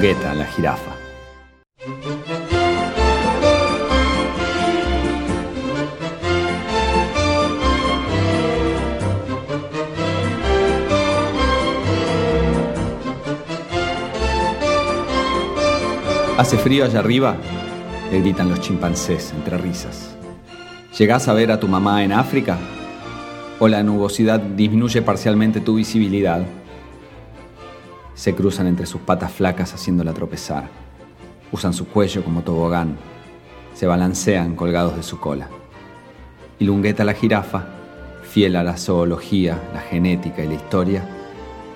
La jirafa. ¿Hace frío allá arriba? Le gritan los chimpancés entre risas. ¿Llegás a ver a tu mamá en África? ¿O la nubosidad disminuye parcialmente tu visibilidad? Se cruzan entre sus patas flacas haciéndola tropezar. Usan su cuello como tobogán. Se balancean colgados de su cola. Y Lungueta la jirafa, fiel a la zoología, la genética y la historia,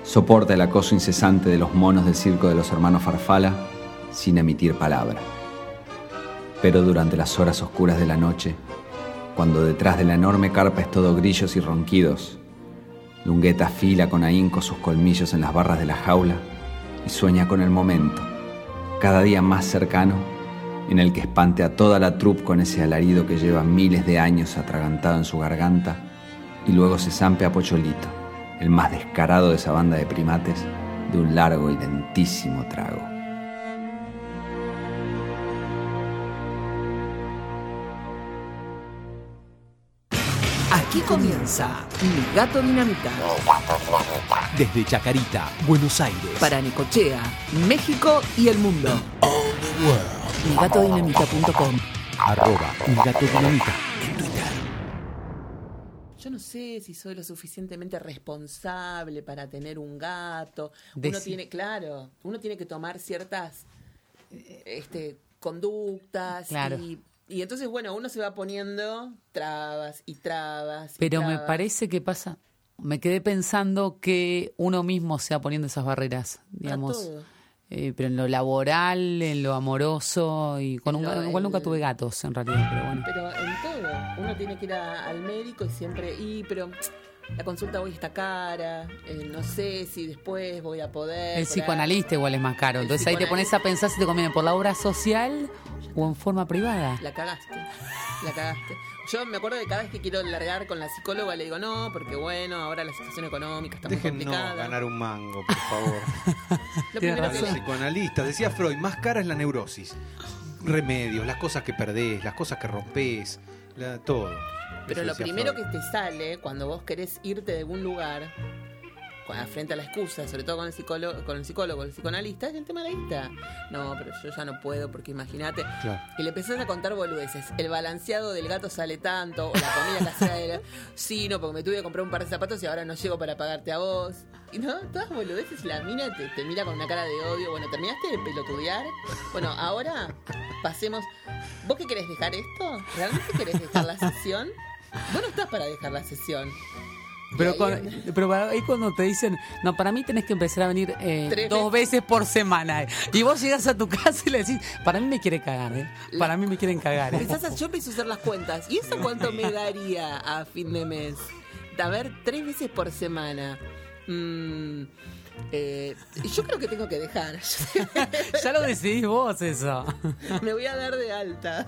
soporta el acoso incesante de los monos del circo de los hermanos Farfala sin emitir palabra. Pero durante las horas oscuras de la noche, cuando detrás de la enorme carpa es todo grillos y ronquidos, Lungueta fila con ahínco sus colmillos en las barras de la jaula y sueña con el momento, cada día más cercano, en el que espante a toda la troupe con ese alarido que lleva miles de años atragantado en su garganta y luego se zampe a Pocholito, el más descarado de esa banda de primates, de un largo y lentísimo trago. Aquí comienza Mi Gato Dinamita. Desde Chacarita, Buenos Aires. Para Nicochea, México y el mundo. MiGatoDinamita.com Arroba Mi Gato Dinamita en Twitter. Yo no sé si soy lo suficientemente responsable para tener un gato. Uno Deci- tiene, claro, uno tiene que tomar ciertas eh, este, conductas Claro. y, y entonces, bueno, uno se va poniendo trabas y trabas. y Pero me parece que pasa. Me quedé pensando que uno mismo se va poniendo esas barreras, digamos. todo. Eh, pero en lo laboral, en lo amoroso y con un. Igual nunca tuve gatos en realidad, pero bueno. Pero en todo, uno tiene que ir a- al médico y siempre, y pero la consulta hoy está cara, eh, no sé si después voy a poder. El ahí. psicoanalista igual es más caro. El Entonces ahí te pones a pensar si te conviene por la obra social o en forma privada. La cagaste, la cagaste. Yo me acuerdo de cada vez que quiero largar con la psicóloga, le digo no, porque bueno, ahora la situación económica está muy Déjennos complicada. ganar un mango, por favor. Lo Tienes primero que Los psicoanalistas, decía Freud, más cara es la neurosis. Remedios, las cosas que perdés, las cosas que rompés, la- todo. Pero lo primero Freud. que te sale cuando vos querés irte de algún lugar, frente a la excusa, sobre todo con el psicólogo, con el psicólogo, el psicoanalista, es el tema de la guita. No, pero yo ya no puedo porque imagínate. Claro. Y le empezás a contar boludeces. El balanceado del gato sale tanto, o la comida casera del Sí, no, porque me tuve que comprar un par de zapatos y ahora no llego para pagarte a vos. Y no, todas boludeces, y la mina te, te mira con una cara de odio. Bueno, ¿terminaste de pelotudear? Bueno, ahora pasemos. ¿Vos qué querés dejar esto? ¿Realmente querés dejar la sesión? Vos no estás para dejar la sesión. Pero, con- pero ahí cuando te dicen, no, para mí tenés que empezar a venir eh, dos veces por semana. Y vos llegas a tu casa y le decís, para mí me quiere cagar, ¿eh? Para mí me quieren cagar. ¿eh? A- yo empiezo a hacer las cuentas. ¿Y eso cuánto me daría a fin de mes? A ver, tres veces por semana. Mm, eh, yo creo que tengo que dejar. ya lo decidís vos eso. me voy a dar de alta.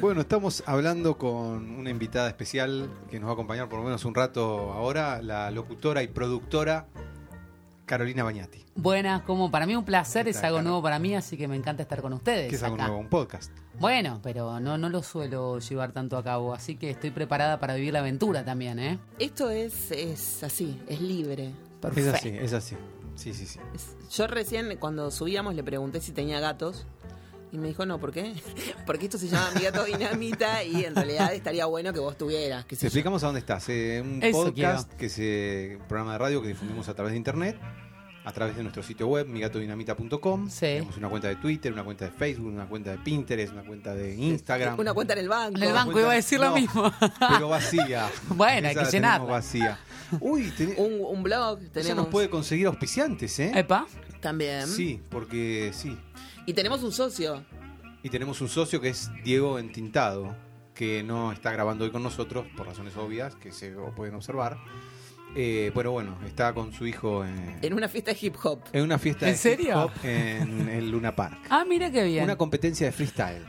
Bueno, estamos hablando con una invitada especial que nos va a acompañar por lo menos un rato ahora, la locutora y productora Carolina Bañati. Buenas, como para mí un placer, es algo nuevo para mí, así que me encanta estar con ustedes. Que es algo acá. nuevo, un podcast. Bueno, pero no, no lo suelo llevar tanto a cabo, así que estoy preparada para vivir la aventura también, ¿eh? Esto es, es así, es libre. Es así, es así. Sí, sí, sí. Yo recién cuando subíamos le pregunté si tenía gatos. Y me dijo, no, ¿por qué? Porque esto se llama Mi Gato Dinamita y en realidad estaría bueno que vos tuvieras. Te explicamos a dónde estás. eh, un Eso podcast, que es eh, un programa de radio que difundimos a través de internet, a través de nuestro sitio web, migatodinamita.com. Sí. Tenemos una cuenta de Twitter, una cuenta de Facebook, una cuenta de Pinterest, una cuenta de Instagram. Una cuenta en el banco. En el banco iba a decir lo mismo. Pero vacía. Bueno, hay que llenarla. vacía. Uy, ten- Un, un blog tenemos nos puede conseguir auspiciantes, ¿eh? Epa, también. Sí, porque sí. Y tenemos un socio. Y tenemos un socio que es Diego Entintado, que no está grabando hoy con nosotros por razones obvias que se pueden observar. Eh, pero bueno, está con su hijo en, En una fiesta de hip hop. en una fiesta ¿En de hip serio? hop en el Luna Park. ah, mira qué bien. Una competencia de freestyle.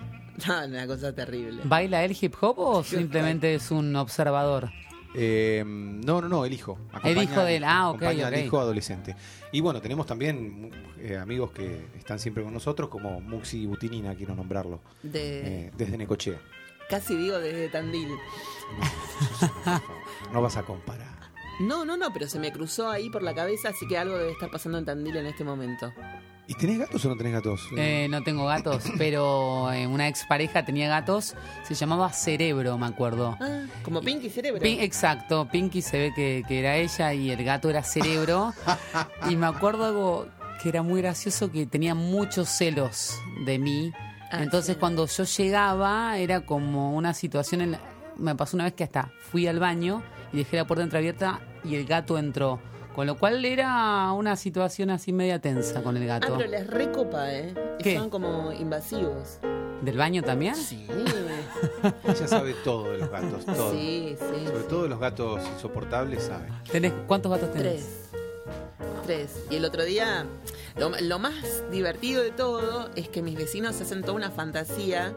No, una cosa terrible. ¿Baila el hip hop o simplemente es un observador? Eh, no, no, no, el hijo. El hijo del- ah, ok, acompaña al hijo adolescente. Y bueno, tenemos también eh, amigos que están siempre con nosotros, como Muxi Butinina, quiero nombrarlo, De, eh, desde Necochea. Casi digo desde Tandil. No vas a comparar. No, no, no, pero se me cruzó ahí por la cabeza, así que algo debe estar pasando en Tandil en este momento. ¿Y tenés gatos o no tenés gatos? Eh, no tengo gatos, pero eh, una expareja tenía gatos. Se llamaba Cerebro, me acuerdo. Ah, como Pinky Cerebro. Pin- exacto, Pinky se ve que, que era ella y el gato era Cerebro. y me acuerdo algo que era muy gracioso, que tenía muchos celos de mí. Ah, Entonces sí. cuando yo llegaba era como una situación en la- Me pasó una vez que hasta fui al baño y dejé la puerta entreabierta y el gato entró. Con lo cual era una situación así media tensa con el Ah, gato. pero les recopa, ¿eh? ¿Qué? Son como invasivos. ¿Del baño también? Sí. Ella sabe todo de los gatos, todo. Sí, sí. Sobre sí. todo de los gatos insoportables, sabe. ¿Tenés, ¿Cuántos gatos tenés? Tres. Tres. Y el otro día, lo, lo más divertido de todo es que mis vecinos se hacen toda una fantasía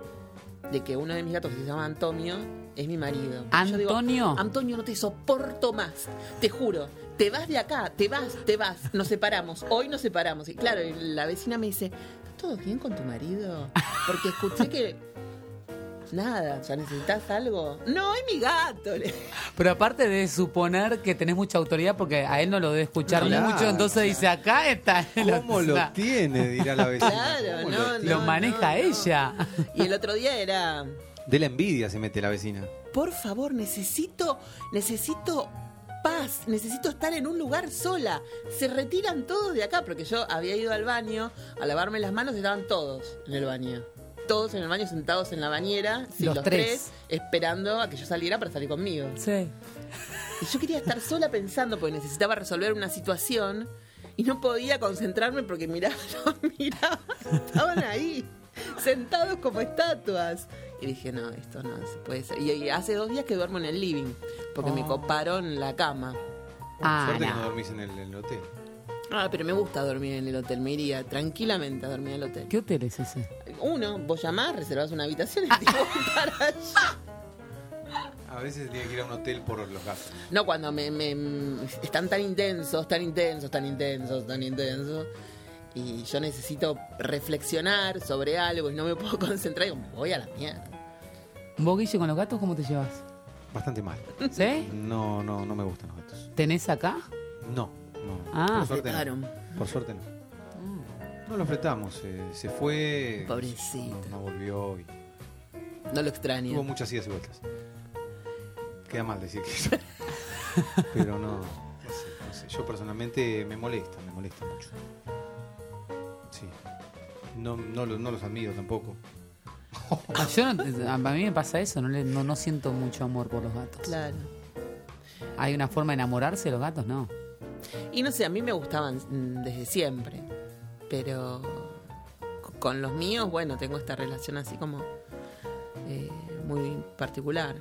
de que uno de mis gatos, que se llama Antonio, es mi marido. Yo digo, ¿Antonio? Antonio, no te soporto más. Te juro. Te vas de acá, te vas, te vas. Nos separamos. Hoy nos separamos. Y claro, y la vecina me dice, ¿está todo bien con tu marido? Porque escuché que... Nada, ¿ya necesitas algo? No, es mi gato. Pero aparte de suponer que tenés mucha autoridad, porque a él no lo debe escuchar Claro. mucho, entonces dice, acá está. ¿Cómo lo tiene? Dirá la vecina. Claro, ¿Cómo no? Lo no, maneja no. ella. Y el otro día era... De la envidia se mete la vecina. por favor, necesito, necesito paz, necesito estar en un lugar sola. Se retiran todos de acá, porque yo había ido al baño a lavarme las manos, estaban todos en el baño. Todos en el baño sentados en la bañera, sí, Los los, tres. tres. esperando a que yo saliera para salir conmigo. Sí. Y yo quería estar sola pensando, porque necesitaba resolver una situación y no podía concentrarme porque miraba, los miraba, estaban ahí, sentados como estatuas. Y dije, no, esto no se puede ser. Y, y hace dos días que duermo en el living, porque me Oh. coparon la cama. Ah, Suerte que no dormís en el, en el hotel. Ah, pero me gusta dormir en el hotel, me iría tranquilamente a dormir en el hotel. ¿Qué hotel es ese? Uno, vos llamás, reservás una habitación y te voy para allá. A veces tiene que ir a un hotel por los gatos. No, cuando me, me- están tan intensos, tan intensos, tan intensos, tan intensos. Y yo necesito reflexionar sobre algo y no me puedo concentrar. Y digo, voy a la mierda. ¿Vos, Guille, con los gatos cómo te llevas? Bastante mal. ¿Sí? No, no, no me gustan los gatos. ¿Tenés acá? No, no. Ah. por suerte no. Por suerte no. No lo fletamos. eh, se fue. Pobrecito. No, no volvió y No lo extraño. tuvo muchas idas y vueltas. Queda mal decir que eso. Pero no, no sé, no sé. Yo personalmente me molesta, me molesta mucho. Sí. No, no, lo- no los admiro tampoco. Ah, yo no- a mí me pasa eso, no, le- no, no siento mucho amor por los gatos. Claro. ¿Hay una forma de enamorarse de los gatos? No. Y no sé, a mí me gustaban mm, desde siempre. Pero co- con los míos, bueno, tengo esta relación así como eh, muy particular.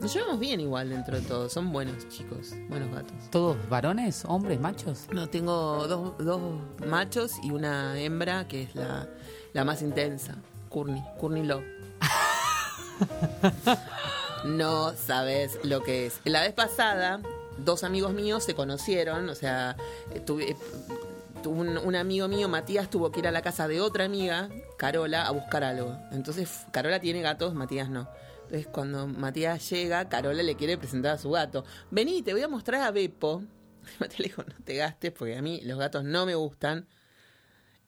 Nos llevamos bien igual dentro de todo. Son buenos chicos, buenos gatos. ¿Todos varones, hombres, machos? No, tengo dos, dos machos y una hembra que es la, la más intensa. Courtney, Courtney Love. No sabes lo que es. La vez pasada, dos amigos míos se conocieron, o sea, eh, tuve, eh, un, un amigo mío, Matías, tuvo que ir a la casa de otra amiga, Carola, a buscar algo. Entonces, Carola tiene gatos, Matías no. Entonces, cuando Matías llega, Carola le quiere presentar a su gato. Vení, te voy a mostrar a Beppo. Matías le dijo, no te gastes, porque a mí los gatos no me gustan.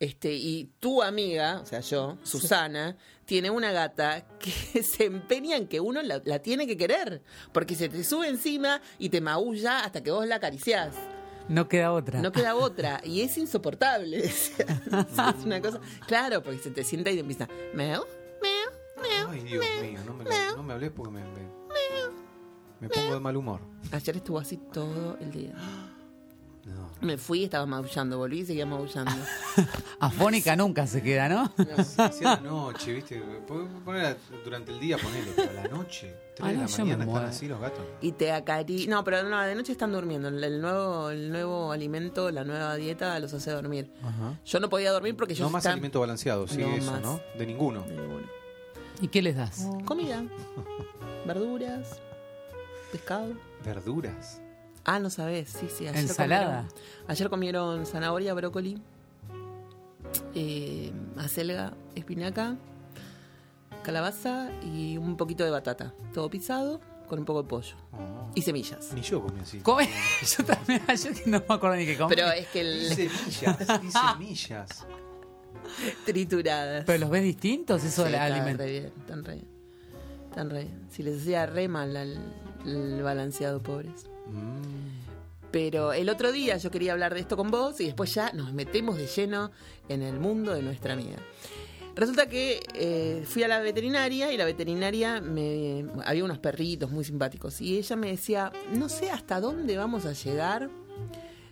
Este, y tu amiga, o sea, yo, Susana, tiene una gata que se empeña en que uno la, la tiene que querer. Porque se te sube encima y te maulla hasta que vos la acariciás. No queda otra. No queda otra. Y es insoportable. Es una cosa. Claro, porque se te sienta y te empieza. Ay, Dios mío, no me, lo- no me hables porque me, me, me pongo de mal humor. Ayer estuvo así todo el día. No. Me fui y estaba maullando. Volví y seguía maullando. Afónica nunca se queda, ¿no? Hacia la noche, ¿viste? Durante el día, ponele, pero a la noche. Tres Ah, de no, la yo me mañana están muero. así los gatos. Y te acari... No, pero no, de noche están durmiendo. El el nuevo, el nuevo alimento, la nueva dieta los hace dormir. Ajá. Yo no podía dormir porque yo No más estaba- alimento balanceado, sí, No eso, más. ¿no? De ninguno. De ninguno. ¿Y qué les das? Comida, verduras. pescado. Verduras. Ah, no sabes, sí, sí. Ayer Ensalada. Comieron, ayer comieron zanahoria, brócoli, eh, acelga, espinaca, calabaza y un poquito de batata. Todo pisado con un poco de pollo. Oh. Y semillas. Ni yo comí así. Come- Yo también, yo que no me acuerdo ni qué comí. Pero es que Y el, semillas, y semillas. trituradas. Pero los ves distintos, eso Sí, la están alimentación. re bien, están re bien. Están re bien. Si les hacía re mal al, al balanceado, pobres. Mm. Pero el otro día yo quería hablar de esto con vos y después ya nos metemos de lleno en el mundo de nuestra amiga. Resulta que eh, fui a la veterinaria y la veterinaria me había unos perritos muy simpáticos y ella me decía, no sé hasta dónde vamos a llegar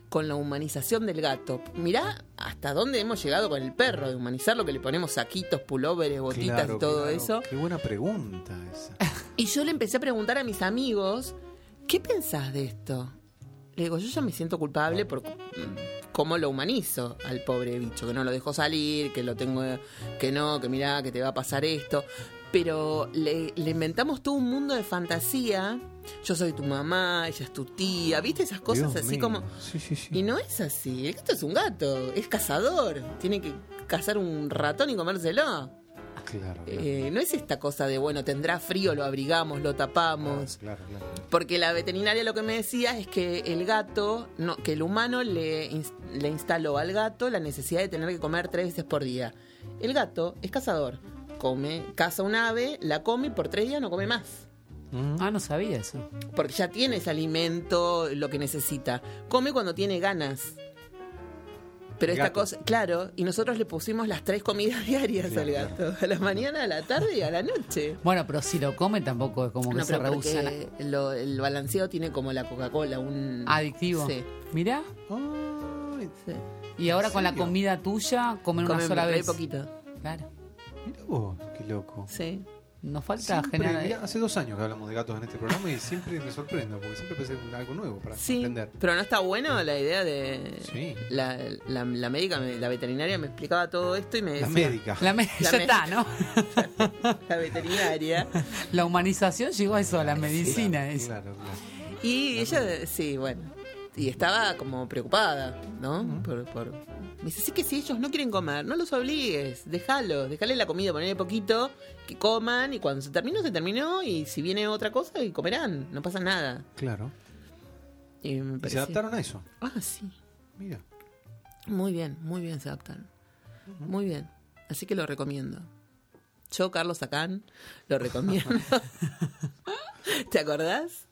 con la humanización del gato. Mirá hasta dónde hemos llegado con el perro, de humanizar lo que le ponemos saquitos, pulóveres, botitas Claro, y todo claro. eso. Qué buena pregunta esa. Y yo le empecé a preguntar a mis amigos, ¿qué pensás de esto? Le digo, yo ya me siento culpable por mm, cómo lo humanizo al pobre bicho, que no lo dejo salir, que lo tengo, que no, que mirá, que te va a pasar esto. Pero le, le inventamos todo un mundo de fantasía. Yo soy tu mamá, ella es tu tía, ¿viste? Esas cosas Dios así mío. como... Sí, sí, sí. Y no es así, el gato es un gato, es cazador, tiene que cazar un ratón y comérselo. Claro, claro. Eh, no es esta cosa de, bueno, tendrá frío, lo abrigamos, lo tapamos. Claro, claro. Porque la veterinaria lo que me decía es que el gato, no, que el humano le, le instaló al gato la necesidad de tener que comer tres veces por día. El gato es cazador. Come, caza un ave, la come y por tres días no come más. Mm. Ah, no sabía eso. Porque ya tiene ese alimento, lo que necesita. Come cuando tiene ganas. Pero El esta gato. cosa, claro, y nosotros le pusimos las tres comidas diarias Claro, al gato. A la mañana, a la tarde y a la noche. Bueno, pero si lo come tampoco es como que No, se pero rehúsa. lo- el balanceo tiene como la Coca-Cola, un... Adictivo. Sí, Mirá. Ay, sí. Y ahora ¿En con la comida tuya, comen una sola vez. poquito. Claro. mira vos, qué loco. Sí. Nos falta Siempre, generar. mirá, hace dos años que hablamos de gatos en este programa y siempre me sorprendo, porque siempre pensé en algo nuevo para Sí, aprender. pero no está bueno la idea de... Sí. La, la, la médica, la veterinaria me explicaba todo esto y me La decía... médica. La me- La ya me- está, ¿no? La veterinaria. La humanización llegó a eso, a la medicina. es- Claro, claro. Y ella, sí, bueno. Y estaba como preocupada, ¿no? por, por- Me dice, sí que si ellos no quieren comer, no los obligues, déjalos, déjale la comida, ponele poquito, que coman y cuando se terminó, se terminó y si viene otra cosa, y comerán, no pasa nada. Claro. Y me Y se adaptaron a eso. Ah, sí. Mira. Muy bien, muy bien se adaptaron. Muy bien. Así que lo recomiendo. Yo, Carlos Sacán, lo recomiendo. ¿Te acordás?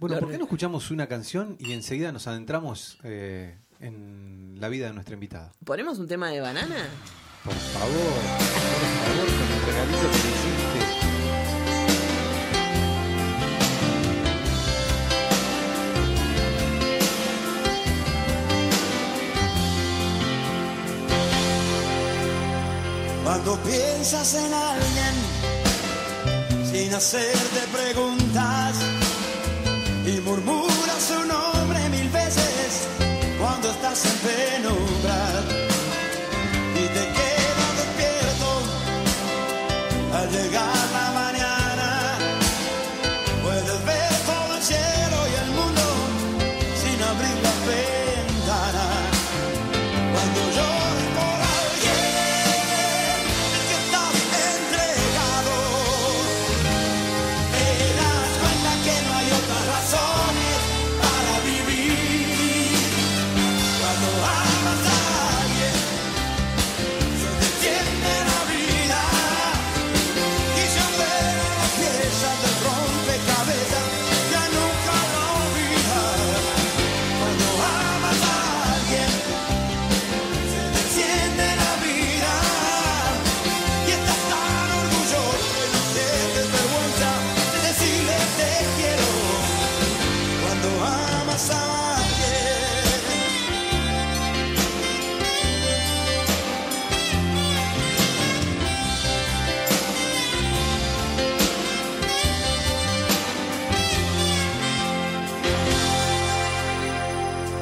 Bueno, ¿por qué no escuchamos una canción y enseguida nos adentramos eh, en la vida de nuestra invitada? ¿Ponemos un tema de banana? Por favor, por favor, con el regalito que hiciste. Cuando piensas en alguien sin hacerte preguntas y murmuras su nombre mil veces cuando estás en penumbra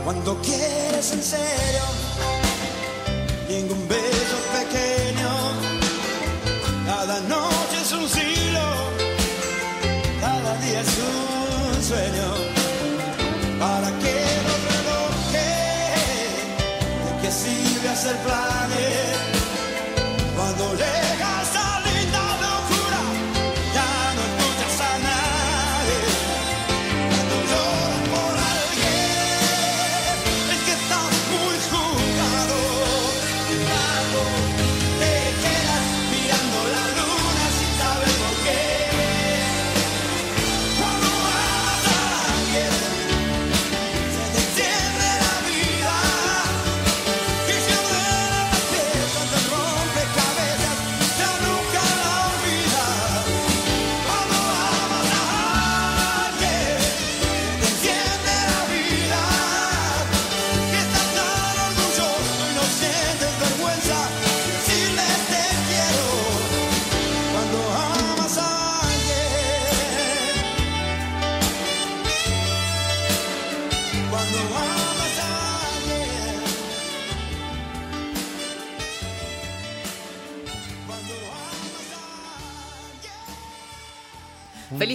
Cuando quieres en serio, ningún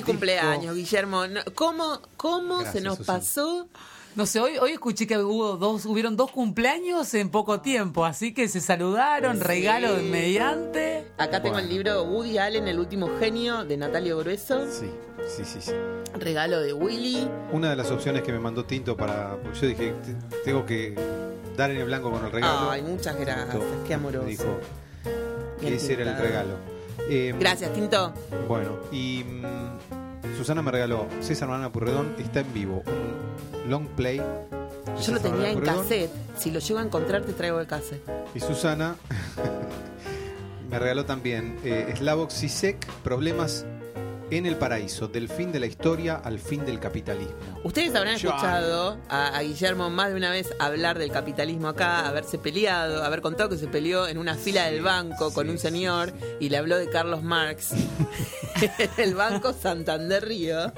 Feliz cumpleaños, Guillermo. ¿Cómo, cómo Gracias, se nos Susana. pasó? No sé, hoy, hoy escuché que hubo dos, hubieron dos cumpleaños en poco tiempo, así que se saludaron, regalo de mediante. Acá tengo Bueno. el libro Woody Allen, El último genio, de Natalio Grueso. Sí, sí, sí, sí. Regalo de Willy. Una de las opciones que me mandó Tinto para. porque Yo dije, "Te- tengo que dar en el blanco con el regalo. Ay, muchas gracias. Tinto Qué amoroso. me Dijo que ese era el regalo. Eh, Gracias, Tinto. Bueno, y mm, Susana me regaló César Banana Purredón, está en vivo, un long play. Yo lo tenía en Purredón, cassette. Si lo llego a encontrar, te traigo el cassette. Y Susana me regaló también eh, Slavoj Zizek, Problemas en el Paraíso, del fin de la historia al fin del capitalismo. Ustedes habrán escuchado a, a Guillermo más de una vez hablar del capitalismo acá, haberse peleado, haber contado que se peleó en una fila del banco con sí, un señor y le habló de Carlos Marx en el banco Santander Río.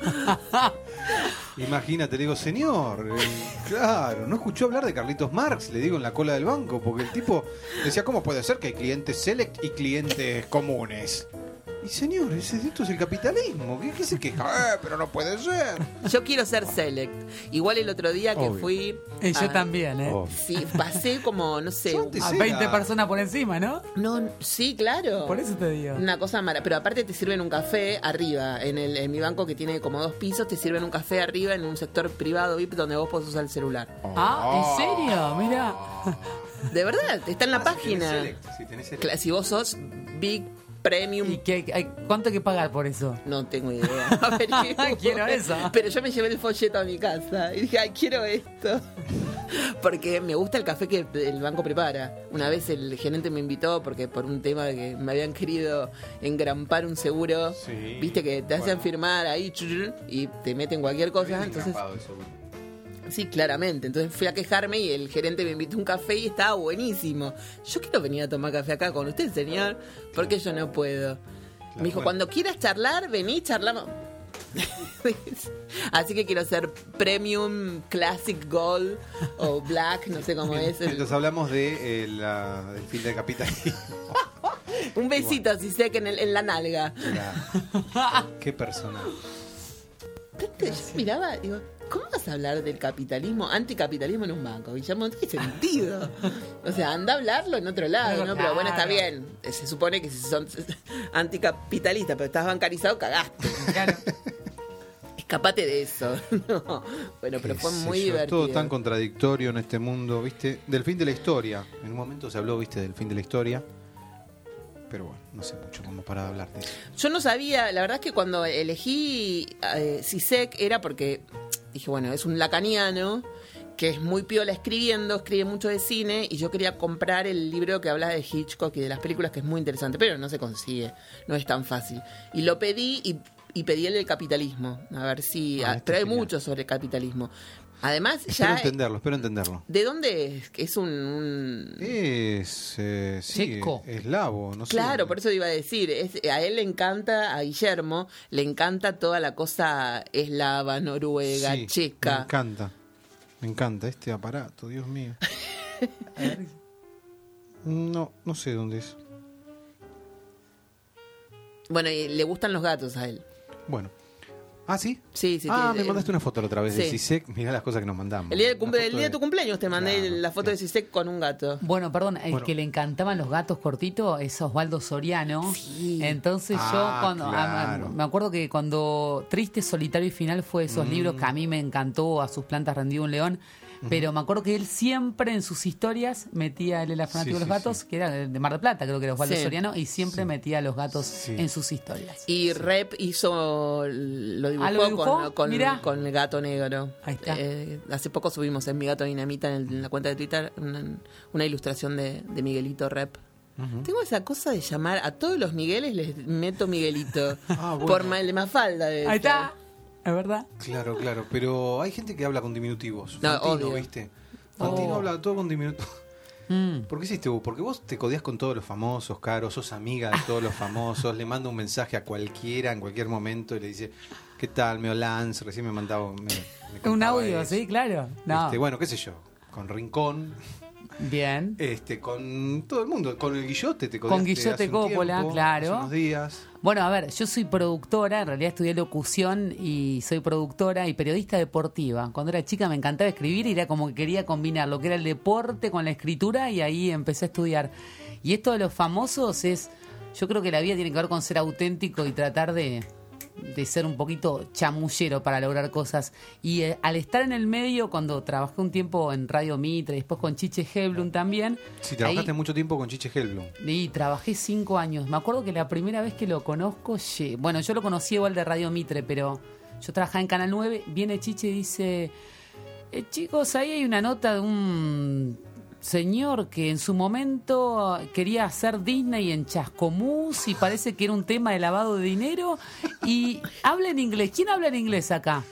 Imagínate, le digo, señor, eh, claro, no escuchó hablar de Carlitos Marx, le digo en la cola del banco, porque el tipo decía, ¿cómo puede ser que hay clientes select y clientes comunes? Y señor, ese- esto es el capitalismo, ¿qué, qué se queja? Eh, pero no puede ser. Yo quiero ser select. Igual el otro día que Obvio. fui. Y yo a- también, ¿eh? Sí, pasé como, no sé. Yo antes A era- 20 personas por encima, ¿no? No, sí, claro. Por eso te digo. Una cosa mara, pero aparte te sirven un café arriba, en, el, en mi banco que tiene como dos pisos, te sirven un café arriba en un sector privado VIP donde vos podés usar el celular. Ah, ¿en serio? Mira. De verdad, está en la Ah, si tenés página. select, si tenés select. Cla- Si vos sos Big Premium, ¿Y qué, hay- cuánto hay que pagar por eso? no tengo idea. Averiguo. Quiero eso. Pero yo me llevé el folleto a mi casa y dije, ay, quiero esto. Porque me gusta el café que el banco prepara. Una vez el gerente me invitó porque por un tema de que me habían querido engrampar un seguro, Sí. viste que te hacen firmar ahí y te meten cualquier cosa. Entonces, eso. Sí, claramente. Entonces fui a quejarme y el gerente me invitó un café y estaba buenísimo. Yo quiero venir a tomar café acá con usted, señor, porque yo no puedo. me dijo, bueno. cuando quieras charlar, vení, charlamos. Así que quiero ser Premium Classic Gold o Black, no sé cómo es. Entonces hablamos de, eh, la- del fin del capitalismo. Un besito, si sé que en, el- en la nalga. La- Qué persona. Yo miraba, digo, ¿cómo vas a hablar del capitalismo, anticapitalismo en un banco? Guillermo, no tiene sentido. O sea, anda a hablarlo en otro lado, Pero ¿no? Pero bueno, está bien. Se supone que si son anticapitalistas, pero estás bancarizado, cagaste. Claro. Escapate de eso. No. Bueno, pero fue muy yo, divertido. Todo tan contradictorio en este mundo, ¿viste? Del fin de la historia. En un momento se habló, ¿viste? Del fin de la historia. Pero bueno, no sé mucho como para hablar de eso. Yo no sabía, la verdad es que cuando elegí eh, Sisek era porque dije, bueno, es un lacaniano que es muy piola escribiendo, escribe mucho de cine y yo quería comprar el libro que habla de Hitchcock y de las películas que es muy interesante, pero no se consigue, no es tan fácil. Y lo pedí y, y pedí el del capitalismo, a ver si... Ah, ah, este genial. mucho sobre capitalismo. Además, Espero ya... entenderlo, espero entenderlo. ¿De dónde es? Es un... un- Es. Eh, sí, Checo. eslavo, no sé. Claro, por eso iba a decir, es- a él le encanta, a Guillermo, le encanta toda la cosa eslava, noruega, Sí, Me checa. encanta. Me encanta este aparato, Dios mío. No, no sé dónde es. Bueno, y le gustan los gatos a él. Bueno. ¿Ah, sí? Sí, sí. ah, me mandaste una foto la otra vez de sí. Cisek. Mirá las cosas que nos mandamos. El día, cumple- foto el día de tu cumpleaños te mandé Claro, la foto de. Sisek con un gato. Bueno, perdón, el Bueno. que le encantaban los gatos cortitos es Osvaldo Soriano. Sí. Entonces Ah, yo cuando claro. ah, me acuerdo que cuando Triste, Solitario y Final fue esos Mm. libros que a mí me encantó, a sus plantas rendido un león. Pero me acuerdo que él siempre en sus historias metía, él era fanático Sí, de los sí, gatos, sí. que era de Mar del Plata, creo que era Osvaldo Sí. Soriano, y siempre metía a los gatos Sí. en sus historias. Y Rep hizo, lo dibujó, Ah, ¿lo dibujó? Con, con, Mirá. con el gato negro. Ahí está. Eh, hace poco subimos en Mi Gato Dinamita en, el- en la cuenta de Twitter una, una ilustración de, de Miguelito Rep. Tengo esa cosa de llamar a todos los Migueles, les meto Miguelito. Ah, bueno. Por mal de Mafalda. de Ahí está, es verdad. Claro, claro. Pero hay gente que habla con diminutivos. No, Fantino, obvio. ¿viste? Fantino Oh. habla todo con diminutivos. Mm. ¿Por qué hiciste vos? Porque vos te codias con todos los famosos, Caro, sos amiga de todos los famosos, le manda un mensaje a cualquiera en cualquier momento y le dice, ¿qué tal? Meo Lance, recién me mandaba me, me Un audio, eso. sí, claro. No. Este, bueno, qué sé yo, con Rincón, Bien. Este, con todo el mundo, con el Guillote te Con Guillote hace un Coppola, tiempo, claro. hace unos días. Bueno, a ver, yo soy productora, en realidad estudié locución y soy productora y periodista deportiva. Cuando era chica me encantaba escribir y era como que quería combinar lo que era el deporte con la escritura y ahí empecé a estudiar. Y esto de los famosos es, yo creo que la vida tiene que ver con ser auténtico y tratar de, de ser un poquito chamullero para lograr cosas. Y eh, al estar en el medio, cuando trabajé un tiempo en Radio Mitre, después con Chiche Heblum también. Sí, trabajaste ahí- mucho tiempo con Chiche Helblum. y trabajé cinco años. Me acuerdo que la primera vez que lo conozco, bueno, yo lo conocí igual de Radio Mitre, pero yo trabajaba en Canal 9. Viene Chiche y dice: "Eh, Chicos, ahí hay una nota de un señor que en su momento quería hacer Disney en Chascomús y parece que era un tema de lavado de dinero. Y habla en inglés. ¿Quién habla en inglés acá?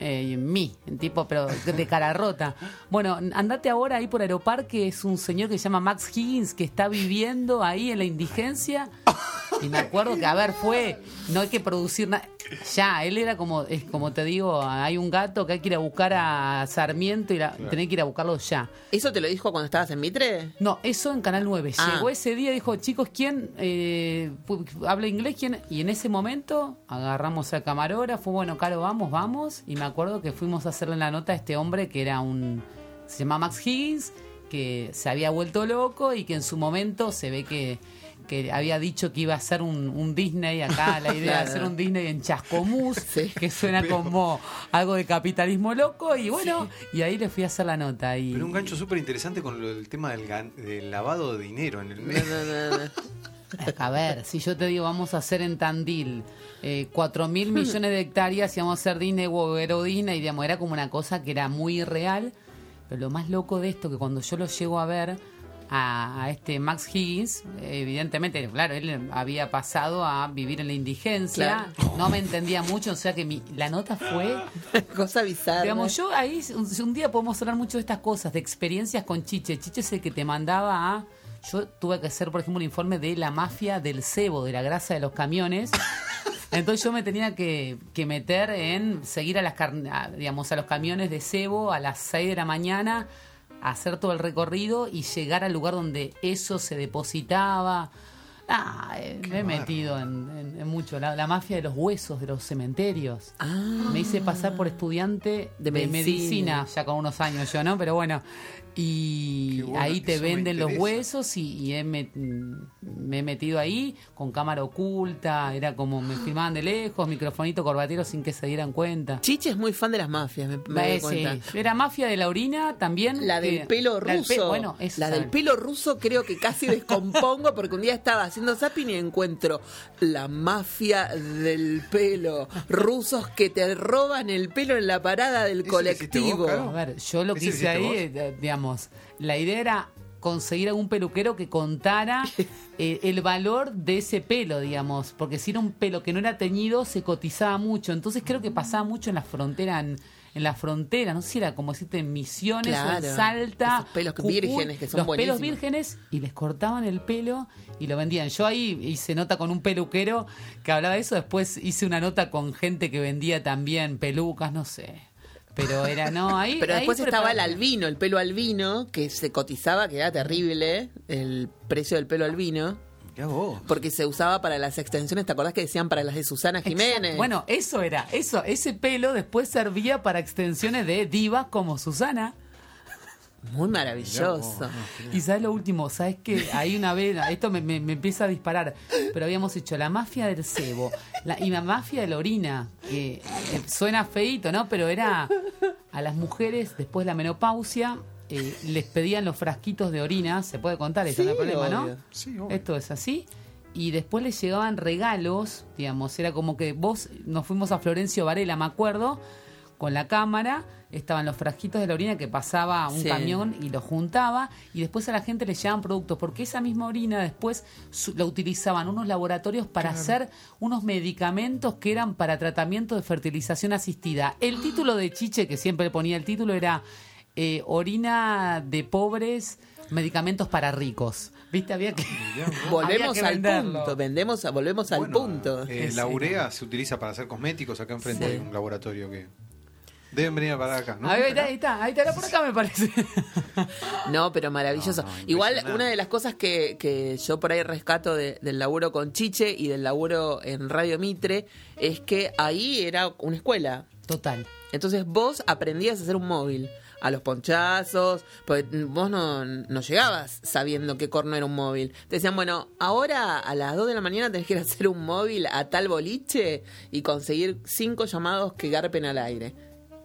Eh, mí, en tipo, pero de cara rota. Bueno, andate ahora ahí por Aeroparque, es un señor que se llama Max Higgins, que está viviendo ahí en la indigencia. Y me acuerdo que, a ver, fue, no hay que producir nada. Ya, él era como, es como te digo, hay un gato que hay que ir a buscar a Sarmiento y la, tenés que ir a buscarlo ya. ¿Eso te lo dijo cuando estabas en Mitre? No, eso en Canal 9. Ah. Llegó ese día, dijo, chicos, ¿quién eh, habla inglés? ¿Quién? Y en ese momento agarramos al camarógrafo, bueno, Caro, vamos, vamos. Y me acuerdo que fuimos a hacerle la nota a este hombre que era un... Se llama Max Higgins, que se había vuelto loco y que en su momento se ve que, que había dicho que iba a hacer un, un Disney acá, la idea de hacer un Disney en Chascomús, Sí. que suena como algo de capitalismo loco. Y bueno, y ahí le fui a hacer la nota. Y, Pero un gancho súper interesante con lo- el tema del, gan- del lavado de dinero en el No, medio. no, no, no. A ver, si yo te digo, vamos a hacer en Tandil eh, 4 mil millones de hectáreas y vamos a hacer Disney o Disney, digamos, era como una cosa que era muy irreal. Pero lo más loco de esto, que cuando yo lo llego a ver a, a este Max Higgins, evidentemente, claro, él había pasado a vivir en la indigencia, no me entendía mucho, o sea que mi, la nota fue Cosa bizarra. Digamos, yo ahí un, un día podemos hablar mucho de estas cosas, de experiencias con Chiche. Chiche es el que te mandaba a. Yo tuve que hacer, por ejemplo, un informe de la mafia del cebo, de la grasa de los camiones. Entonces yo me tenía que, que meter en seguir a las a, digamos, a los camiones de cebo a las 6 de la mañana, hacer todo el recorrido y llegar al lugar donde eso se depositaba. Ah, eh, me he metido en, en- en mucho. La, la mafia de los huesos, de los cementerios. Me hice pasar por estudiante de, De medicina. medicina. ya con unos años yo, ¿no? Pero bueno. Y ahí te venden los huesos y, y he met- me he metido ahí con cámara oculta. Era como me filmaban de lejos, microfonito corbatero sin que se dieran cuenta. Chiche es muy fan de las mafias, me, me Eh, sí. cuenta. Era mafia de la orina también. La que- del pelo la del ruso. pe- bueno, eso la del pelo ruso creo que casi descompongo porque un día estaba haciendo zapping y encuentro la mafia del pelo. Rusos que te roban el pelo en la parada del ¿Eso lo hiciste vos, colectivo. A ver, yo lo que ¿Ese hice ahí, vos? eh, digamos, la idea era conseguir algún peluquero que contara eh, el valor de ese pelo, digamos, porque si era un pelo que no era teñido se cotizaba mucho, entonces creo que pasaba mucho en la frontera, en, en la frontera, no sé si era como decirte en Misiones o en Salta, esos pelos vírgenes que son los buenísimos. pelos vírgenes y les cortaban el pelo y lo vendían. Yo ahí hice nota con un peluquero que hablaba de eso, después hice una nota con gente que vendía también pelucas, no sé. Pero era, no, ahí. Pero ahí después estaba el albino, el pelo albino, que se cotizaba, que era terrible, el precio del pelo albino, porque se usaba para las extensiones, ¿te acordás que decían para las de Susana Jiménez? Exacto. Bueno, eso era, eso, ese pelo después servía para extensiones de divas como Susana. Muy maravilloso. Y sabes lo último, sabes que hay una vez, esto me, me- me empieza a disparar, pero habíamos hecho la mafia del cebo la, y la mafia de la orina, que eh, suena feito, ¿no? Pero era a las mujeres después de la menopausia, eh, les pedían los frasquitos de orina, se puede contar eso, no hay Sí, problema, ¿no? Sí, obvio. Esto es así. Y después les llegaban regalos, digamos, era como que vos, nos fuimos a Florencio Varela, me acuerdo, con la cámara, estaban los frasquitos de la orina que pasaba un Sí. camión y los juntaba, y después a la gente le llevaban productos, porque esa misma orina después su- la utilizaban unos laboratorios para hacer unos medicamentos que eran para tratamiento de fertilización asistida. El título de Chiche, que siempre ponía el título, era eh, Orina de pobres, medicamentos para ricos. ¿Viste? Había que... Volvemos Había que al venderlo. punto, vendemos, a- volvemos al punto. eh, la urea se utiliza para hacer cosméticos. Acá enfrente Sí. hay un laboratorio que. Deben venir para acá, ¿no? Ahí está, ahí está, ahí está, por acá me parece. No, pero maravilloso. No, no, Igual, una de las cosas que, que yo por ahí rescato de- del laburo con Chiche y del laburo en Radio Mitre es que ahí era una escuela. Total. Entonces vos aprendías a hacer un móvil. A los ponchazos, porque vos no, no llegabas sabiendo qué corno era un móvil. Te decían, bueno, ahora a las 2 de la mañana tenés que ir a hacer un móvil a tal boliche y conseguir cinco llamados que garpen al aire.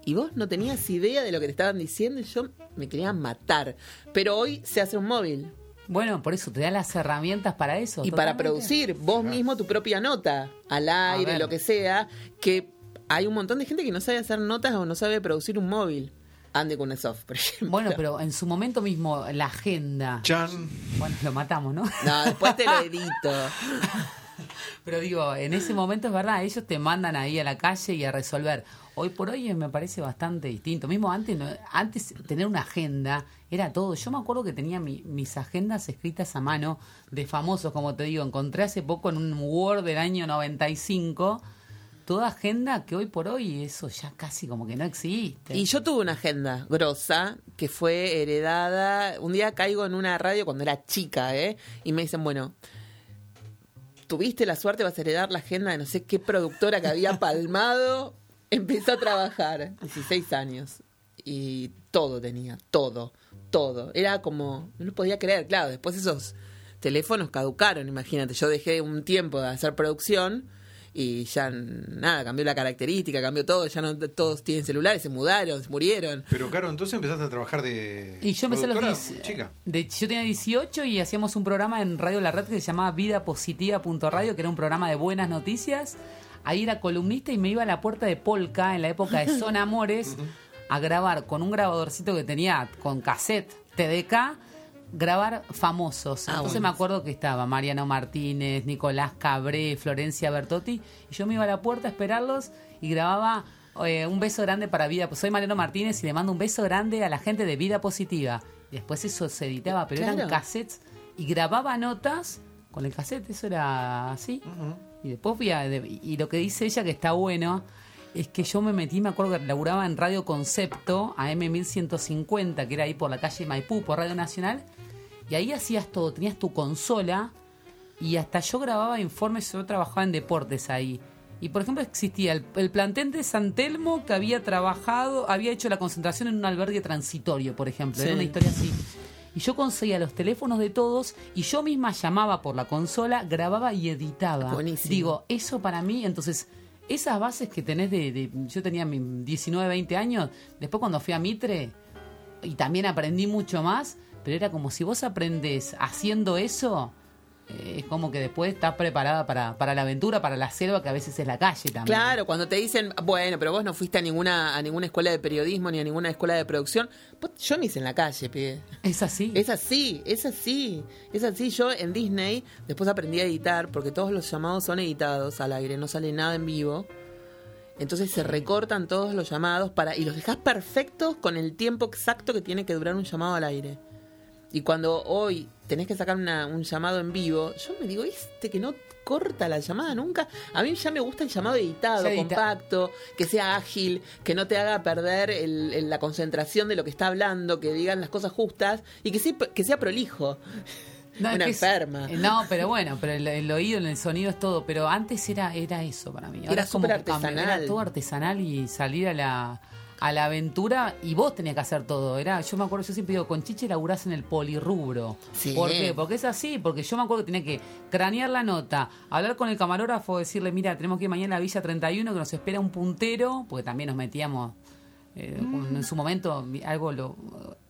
Y vos no tenías idea de lo que te estaban diciendo y yo me quería matar. Pero hoy se hace un móvil. Bueno, por eso te da las herramientas para eso. Y para producir vos mismo tu propia nota, al aire, lo que sea, que hay un montón de gente que no sabe hacer notas o no sabe producir un móvil. Ande con Kuznetsov, por ejemplo. Bueno, pero en su momento mismo, la agenda. Chan. Bueno, lo matamos, ¿no? No, después te lo edito. Pero digo, en ese momento es verdad, ellos te mandan ahí a la calle y a resolver. Hoy por hoy me parece bastante distinto. Mismo antes, no- antes tener una agenda era todo. Yo me acuerdo que tenía mi- mis agendas escritas a mano de famosos, como te digo. Encontré hace poco en un Word del año 95 toda agenda que hoy por hoy eso ya casi como que no existe. Y yo tuve una agenda grosa que fue heredada. Un día caigo en una radio cuando era chica, ¿eh? Y me dicen, bueno, tuviste la suerte, vas a heredar la agenda de no sé qué productora que había palmado. Empezó a trabajar, 16 años. Y todo tenía, todo, todo. Era como, no lo podía creer, claro. Después esos teléfonos caducaron, imagínate. Yo dejé un tiempo de hacer producción y ya nada, cambió la característica, cambió todo. Ya no todos tienen celulares, se mudaron, se murieron. Pero, Caro, entonces empezaste a trabajar de. Y yo empecé a los productora 10. Chica. De, yo tenía 18 y hacíamos un programa en Radio La Red que se llamaba Vidapositiva.radio, que era un programa de buenas noticias. Ahí era columnista y me iba a la puerta de Polka en la época de Son Amores a grabar con un grabadorcito que tenía con cassette TDK, grabar famosos. Ah, Entonces bueno. me acuerdo que estaba Mariano Martínez, Nicolás Cabré, Florencia Bertotti, y yo me iba a la puerta a esperarlos y grababa eh, un beso grande para Vida. Soy Mariano Martínez y le mando un beso grande a la gente de Vida Positiva. Y después eso se editaba, pero eran cassettes y grababa notas con el cassette, eso era así. Y después fui a, de- y lo que dice ella que está bueno es que yo me metí, me acuerdo que laburaba en Radio Concepto, AM 1150, que era ahí por la calle Maipú, por Radio Nacional, y ahí hacías todo, tenías tu consola y hasta yo grababa informes, yo trabajaba en deportes ahí. Y por ejemplo existía el, el plantel de San Telmo que había trabajado, había hecho la concentración en un albergue transitorio, por ejemplo. Era una historia así. Y yo conseguía los teléfonos de todos y yo misma llamaba por la consola, grababa y editaba. Buenísimo. Digo, eso para mí, entonces, esas bases que tenés de, de- yo tenía mis 19, 20 años, después cuando fui a Mitre, y también aprendí mucho más, pero era como si vos aprendés haciendo eso, es como que después estás preparada para, para la aventura, para la selva, que a veces es la calle también. Claro, cuando te dicen, bueno, pero vos no fuiste a ninguna, a ninguna escuela de periodismo ni a ninguna escuela de producción, Vos- yo me hice en la calle, pibe. Es así. Es así, es así, es así. Yo en Disney después aprendí a editar porque todos los llamados son editados al aire, no sale nada en vivo. Entonces se recortan todos los llamados para y los dejas perfectos con el tiempo exacto que tiene que durar un llamado al aire. Y cuando hoy tenés que sacar una- un llamado en vivo, yo me digo, este que no corta la llamada nunca. A mí ya me gusta el llamado editado, edita- compacto, que sea ágil, que no te haga perder el- el- la concentración de lo que está hablando, que digan las cosas justas y que sea, que sea prolijo. No, es una que es- enferma. eh, No, pero bueno, pero el, el oído, el sonido es todo. Pero antes era, era eso para mí. Ahora Era es como que artesanal. Era todo artesanal y salir a la, a la aventura y vos tenías que hacer todo. Era, yo me acuerdo, yo siempre digo, con Chiche laburás en el polirrubro. Sí. ¿Por qué? Porque es así, porque yo me acuerdo que tenía que cranear la nota, hablar con el camarógrafo, decirle, mira, tenemos que ir mañana a la Villa 31, que nos espera un puntero, porque también nos metíamos eh, Mm. en su momento algo lo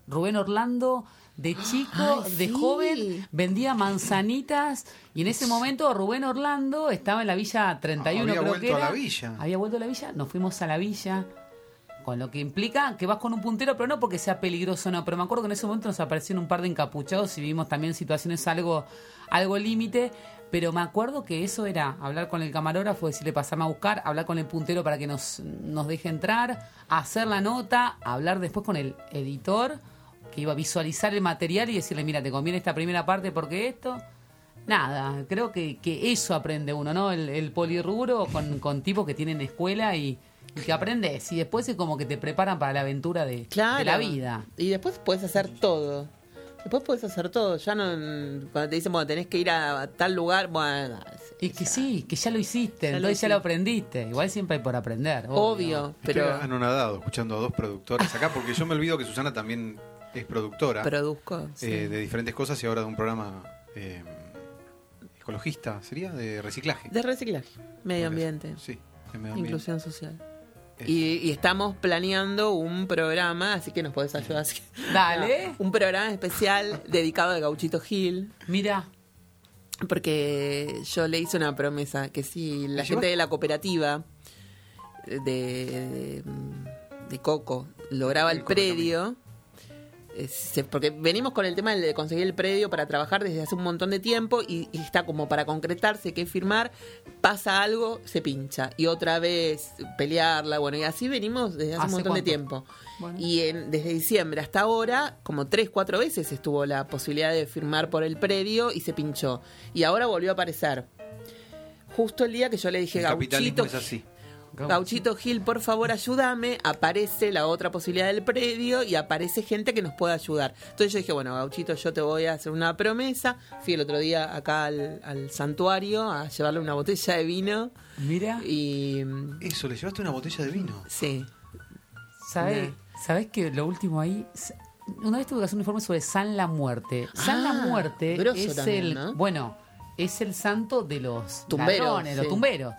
Rubén Orlando de chico, de sí. joven, vendía manzanitas y en ese momento Rubén Orlando estaba en la Villa 31, Había creo vuelto que a la villa. Había vuelto a la villa, nos fuimos a la villa. Con lo que implica que vas con un puntero, pero no porque sea peligroso, no. Pero me acuerdo que en ese momento nos aparecieron un par de encapuchados y vimos también situaciones algo, algo límite. Pero me acuerdo que eso era hablar con el camarógrafo, decirle pasame a buscar, hablar con el puntero para que nos, nos deje entrar, hacer la nota, hablar después con el editor que iba a visualizar el material y decirle, mira, te conviene esta primera parte porque esto. Nada, creo que, que eso aprende uno, ¿no? El, el polirrubro con, con tipos que tienen escuela y, y que aprendes. Y después es como que te preparan para la aventura de, Claro. de la vida. Y después puedes hacer todo. Después puedes hacer todo. Ya no. Cuando te dicen, bueno, tenés que ir a tal lugar, bueno. Y que sí, que ya lo hiciste, Ya lo entonces ya lo aprendiste. Igual siempre hay por aprender. Obvio, pero Estoy anonadado escuchando a dos productoras acá porque yo me olvido que Susana también es productora produzco. sí. eh, de diferentes cosas y ahora de un programa eh, ecologista, ¿sería? De reciclaje. De reciclaje, medio ambiente, Sí, de medio ambiente. inclusión social. Y, y estamos planeando un programa, así que nos podés ayudar. Dale. Un programa especial dedicado al Gauchito Gil. Mira, Porque yo le hice una promesa que si la ¿Me gente de la cooperativa de, de, de Coco lograba el El Coco predio, porque venimos con el tema de conseguir el predio para trabajar desde hace un montón de tiempo y, y está como para concretarse, que firmar, pasa algo, se pincha y otra vez pelearla, bueno, y así venimos desde hace, un ¿Hace montón de tiempo. Bueno. Y en- desde diciembre hasta ahora, como tres, cuatro veces estuvo la posibilidad de firmar por el predio y se pinchó. Y ahora volvió a aparecer. Justo el día que yo le dije, El Gauchito, es así. Gauchito Gil, por favor ayúdame, aparece la otra posibilidad del predio y aparece gente que nos pueda ayudar. Entonces yo dije, bueno, Gauchito, yo te voy a hacer una promesa. Fui el otro día acá al, al santuario a llevarle una botella de vino mira. y... Eso, le llevaste una botella de vino. Sí, ¿Sabes? ¿Sabes que lo último ahí? Una vez tuve que hacer un informe sobre San la Muerte. San la Ah, Muerte es también, el. ¿no? Bueno, es el santo de los Tumberos, ladrones, los tumberos.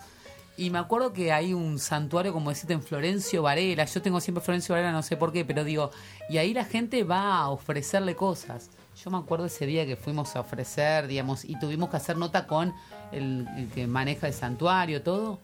Y me acuerdo que hay un santuario, como deciste, en Florencio Varela. Yo tengo siempre Florencio Varela, no sé por qué, pero digo, y ahí la gente va a ofrecerle cosas. Yo me acuerdo ese día que fuimos a ofrecer, digamos, y tuvimos que hacer nota con el, el que maneja el santuario, todo.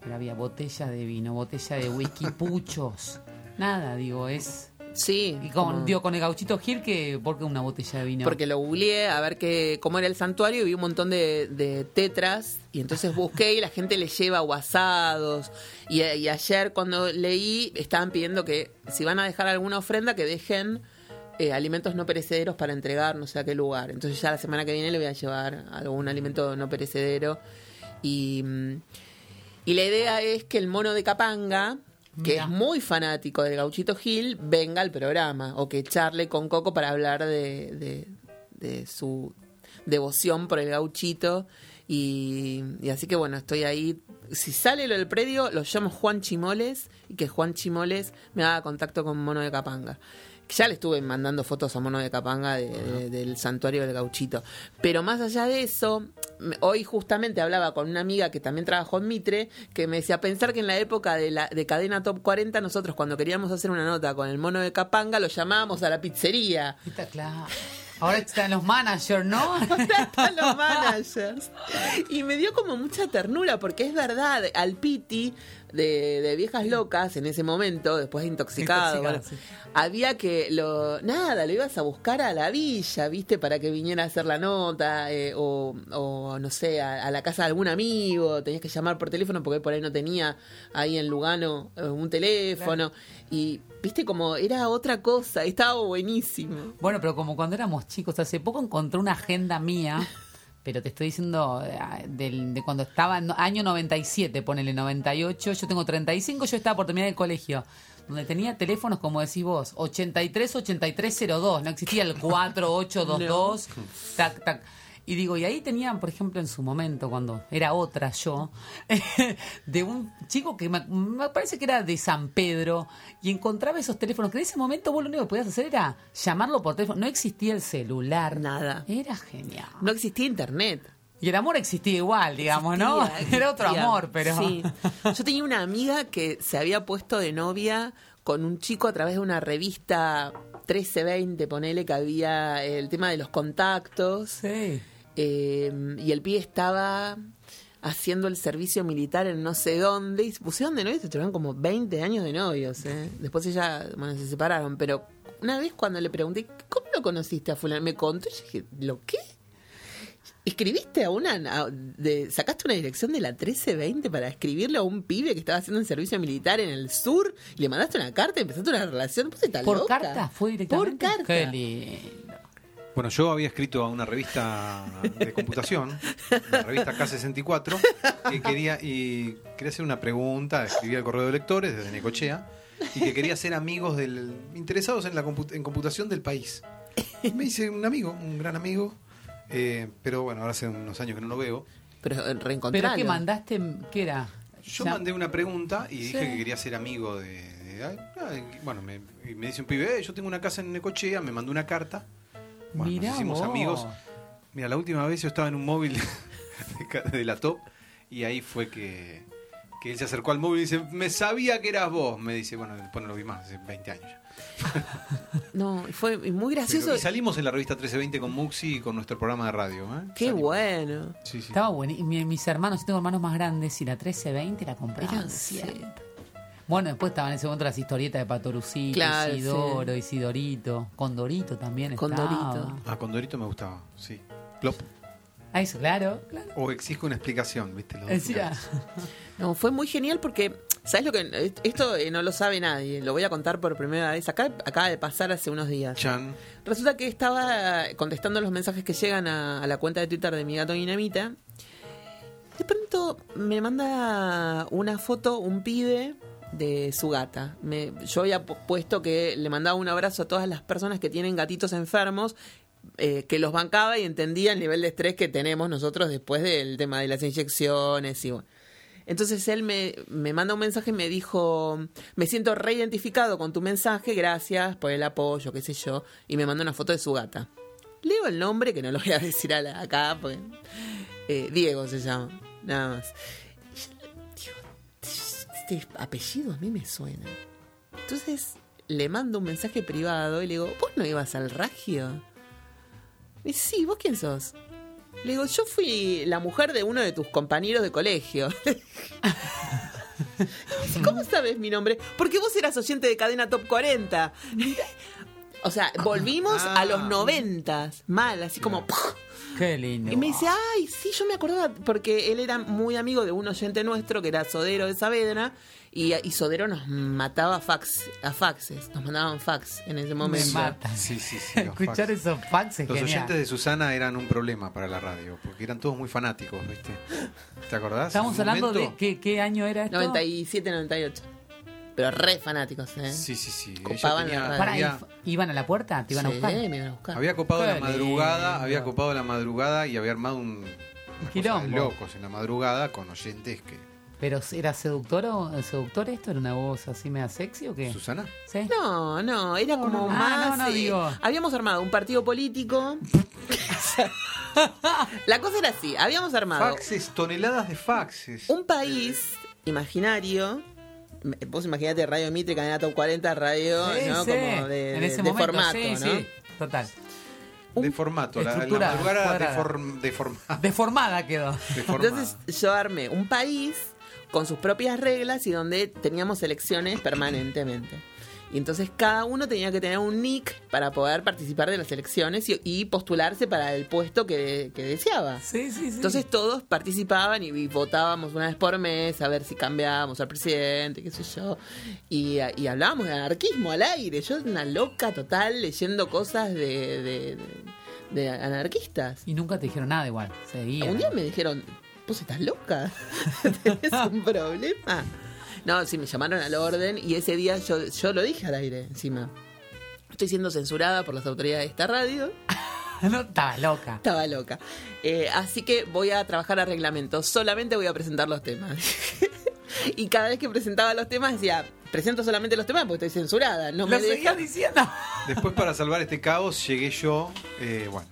Pero había botellas de vino, botella de whisky, puchos. Nada, digo, es. sí. Y con, como- digo, con el gauchito Gil, que ¿por qué una botella de vino? Porque lo googleé a ver qué, cómo era el santuario y vi un montón de, de tetras. Y entonces busqué y la gente le lleva guasados. Y, y ayer cuando leí estaban pidiendo que si van a dejar alguna ofrenda que dejen eh, alimentos no perecederos para entregar no sé a qué lugar. Entonces ya la semana que viene le voy a llevar algún alimento no perecedero. Y, mm, y la idea es que el mono de Capanga, que Mira. es muy fanático del Gauchito Gil, venga al programa o que charle con Coco para hablar de, de- de su devoción por el Gauchito. Y, y así que bueno, estoy ahí. Si sale lo del predio, lo llamo Juan Chimoles y que Juan Chimoles me haga contacto con Mono de Capanga. Ya le estuve mandando fotos a Mono de Capanga de- de- del santuario del gauchito. Pero más allá de eso, hoy justamente hablaba con una amiga que también trabajó en Mitre, que me decía, pensar que en la época de, la, de cadena Top 40, nosotros cuando queríamos hacer una nota con el Mono de Capanga, lo llamábamos a la pizzería. Está claro. Ahora están los managers, ¿no? Están los managers. Y me dio como mucha ternura, porque es verdad, al Piti de, de Viejas Locas, en ese momento, después de intoxicado, Intoxicado, bueno, sí. había que lo. Nada, lo ibas a buscar a la villa, ¿viste? Para que viniera a hacer la nota, eh, o, o, no sé, a, a la casa de algún amigo, tenías que llamar por teléfono porque por ahí no tenía ahí en Lugano eh, un teléfono. Y, ¿viste? Como era otra cosa, estaba buenísimo. Bueno, pero como cuando éramos chicos, hace poco encontré una agenda mía, pero te estoy diciendo eh, del- de cuando estaba en año 97, ponele 98, yo tengo 35, yo estaba por terminar el colegio, donde tenía teléfonos, como decís vos, 83 8302, no existía el 4822, tac, tac. Y digo, y ahí tenían, por ejemplo, en su momento, cuando era otra yo, de un chico que me, me parece que era de San Pedro, y encontraba esos teléfonos que en ese momento vos lo único que podías hacer era llamarlo por teléfono. No existía el celular. Nada. Era genial. No existía internet. Y el amor existía igual, digamos, ¿no? Existía, Era otro amor, pero. Sí. Yo tenía una amiga que se había puesto de novia con un chico a través de una revista 1320, ponele que había el tema de los contactos. Sí. Eh, y el pibe estaba haciendo el servicio militar en no sé dónde. Y se pusieron de novios, se tuvieron como 20 años de novios. ¿eh? Después ella, bueno, se separaron. Pero una vez cuando le pregunté, ¿cómo lo conociste a fulano? Me contó y yo dije, ¿lo qué? ¿Escribiste a una, a- de, sacaste una dirección de la 1320 para escribirle a un pibe que estaba haciendo un servicio militar en el sur? Y le mandaste una carta y empezaste una relación. Pues está ¿Por loca. carta? ¿Fue directamente? Por carta. Lindo. Bueno, yo había escrito a una revista de computación, la revista K64, que quería, y quería hacer una pregunta, escribía al correo de lectores desde Necochea, y que quería ser amigos del, interesados en la compu- en computación del país. Y me hice un amigo, un gran amigo, eh, pero bueno, ahora hace unos años que no lo veo. Pero eh, Pero reencontrarlo. que mandaste, ¿qué era? Yo Ya- mandé una pregunta y dije Sí. que quería ser amigo de... bueno, me, y me dice un pibe, "Eh, yo tengo una casa en Necochea, me mandó una carta. Bueno, Mirá nos hicimos vos. amigos. Mira, la última vez yo estaba en un móvil de, la top y ahí fue que, que él se acercó al móvil y dice, me sabía que eras vos. Me dice, bueno, después no lo vi más, hace 20 años ya. No, fue muy gracioso. Pero- y salimos en la revista 1320 con Muxi y con nuestro programa de radio. ¿eh? Qué Salimos. bueno. Sí, sí. Estaba bueno. Y mi- mis hermanos, yo tengo hermanos más grandes y la 1320 la compraban Eran siempre. Bueno, después estaban en ese momento las historietas de Patorucito, Claro, Isidoro, Isidorito, Condorito también Condorito. estaba. Ah, Condorito me gustaba, sí. Plop. Ah, eso, claro, claro. O exige una explicación, ¿viste? Los finales. No, fue muy genial porque, ¿sabes lo que? Esto eh, no lo sabe nadie, lo voy a contar por primera vez. Acá acaba de pasar hace unos días. Chan. Resulta que estaba contestando los mensajes que llegan a, a la cuenta de Twitter de mi gato Dinamita. De pronto me manda una foto un pibe de su gata. Me- yo había pu- puesto que le mandaba un abrazo a todas las personas que tienen gatitos enfermos, eh, que los bancaba y entendía el nivel de estrés que tenemos nosotros después del tema de las inyecciones y bueno. Entonces él me, me manda un mensaje y me dijo, me siento reidentificado con tu mensaje, gracias por el apoyo, qué sé yo, y me manda una foto de su gata. Leo el nombre, que no lo voy a decir acá, porque, eh, Diego se llama, nada más. Y este apellido a mí me suena. Entonces le mando un mensaje privado y le digo, ¿vos no ibas al Ragio? Me dice, sí, ¿vos quién sos? Le digo, yo fui la mujer de uno de tus compañeros de colegio. Dice, ¿Cómo sabes mi nombre? Porque vos eras oyente de cadena Top 40. O sea, volvimos a Ah. los noventas, mal, así como... qué lindo. Y me dice, ay, sí, yo me acordaba, porque él era muy amigo de un oyente nuestro que era Sodero de Saavedra, y, y Sodero nos mataba a, fax, a faxes, nos mandaban fax en ese me momento. mata. Sí, sí, sí. Escuchar fax. esos fax es Los genial. oyentes de Susana eran un problema para la radio, porque eran todos muy fanáticos, ¿viste? ¿Te acordás? Estamos hablando momento- de qué, qué año era esto. 97, 98. Pero re fanáticos, ¿eh? Sí, sí, sí. Copaban tenía- la había, ¿y- ¿Iban a la puerta? ¿Te iban a Sí, buscar? me iban a buscar. había copado Qué la madrugada, lindo. había copado la madrugada y había armado un cosa de Quilombo. locos en la madrugada con oyentes que. ¿Pero era seductor o seductor esto? ¿Era una voz así media sexy o qué? Susana. ¿Sí? No, no, era como no, no. más. Ah, no, no, eh, digo. Habíamos armado un partido político. La cosa era así: habíamos armado Faxes, toneladas de faxes. un país imaginario. Vos imaginate Radio Mitre, cadena Top 40, radio, Sí, ¿no? sí. Como de, en ese de momento, formato, sí, ¿no? sí. Total. De formato. La, la estructura madrugada deform- deformada. Deformada quedó. deformada. Entonces yo armé un país con sus propias reglas y donde teníamos elecciones permanentemente. Y entonces cada uno tenía que tener un nick para poder participar de las elecciones y, y postularse para el puesto que, que deseaba. Sí, sí, sí. Entonces todos participaban y, y votábamos una vez por mes a ver si cambiábamos al presidente, qué sé yo. Y, y hablábamos de anarquismo al aire. Yo una loca total leyendo cosas de, de- de- de anarquistas. Y nunca te dijeron nada igual. Seguía. Un día me dijeron, ¿vos estás loca? ¿Tenés un problema? No, sí, me llamaron al orden y ese día yo, yo lo dije al aire encima. Estoy siendo censurada por las autoridades de esta radio. No, estaba loca. Estaba loca. Eh, así que voy a trabajar a reglamento. Solamente voy a presentar los temas. y cada vez que presentaba los temas decía, presento solamente los temas porque estoy censurada. No me Lo seguía diciendo. Después, para salvar este caos, llegué yo. eh, bueno.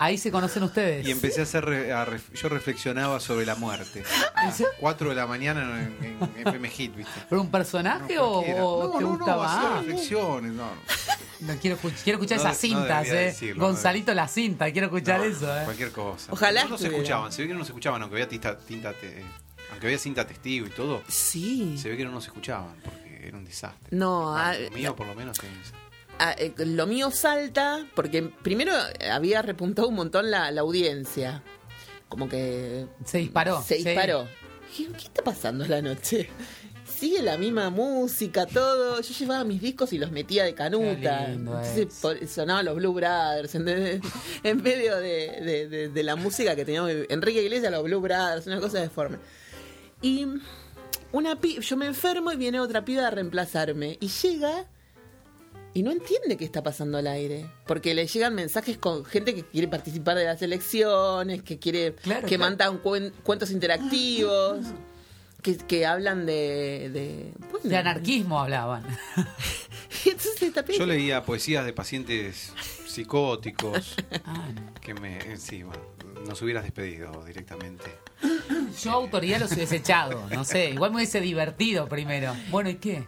Ahí se conocen ustedes. Y empecé a hacer. re- a ref- yo reflexionaba sobre la muerte. A 4 de la mañana en, en- en FM Hit, ¿viste? ¿Pero un personaje o, cualquiera. o no, te no, gustaba? No, hacía reflexiones, no. no, quiero, escuch- quiero escuchar No esas de- no cintas, debería eh. decirlo, no Gonzalito la cinta, quiero escuchar No, eso, eh. Cualquier cosa. Ojalá No, no se estuviera. escuchaban, se ve que no se escuchaban, aunque había tinta, tinta te- aunque había cinta testigo y todo, Sí. se ve que no nos escuchaban, porque era un desastre. No, Ah, lo mío por lo menos era un desastre. Ah, eh, lo mío salta porque primero había repuntado un montón la, la audiencia. Como que Se disparó. se sí. disparó. Dije, ¿qué está pasando la noche? sigue la misma música, todo. Yo llevaba mis discos y los metía de canuta. Entonces es. sonaban los Blue Brothers, ¿entendés? En medio de, de- de- de la música que teníamos Enrique Iglesias, los Blue Brothers, una cosa deforme. Y una pi- yo me enfermo y viene otra piba a reemplazarme. Y llega y no entiende qué está pasando al aire. Porque le llegan mensajes con gente que quiere participar de las elecciones, que quiere Claro, que claro. mandan cuen- cuentos interactivos, que, que hablan de. De, bueno, De anarquismo hablaban. Entonces Yo leía poesías de pacientes psicóticos Ah, no. que me. eh, Sí, bueno, nos hubieras despedido directamente. Yo autoridad los hubiese echado, no sé, igual me hubiese divertido primero. Bueno, ¿y qué?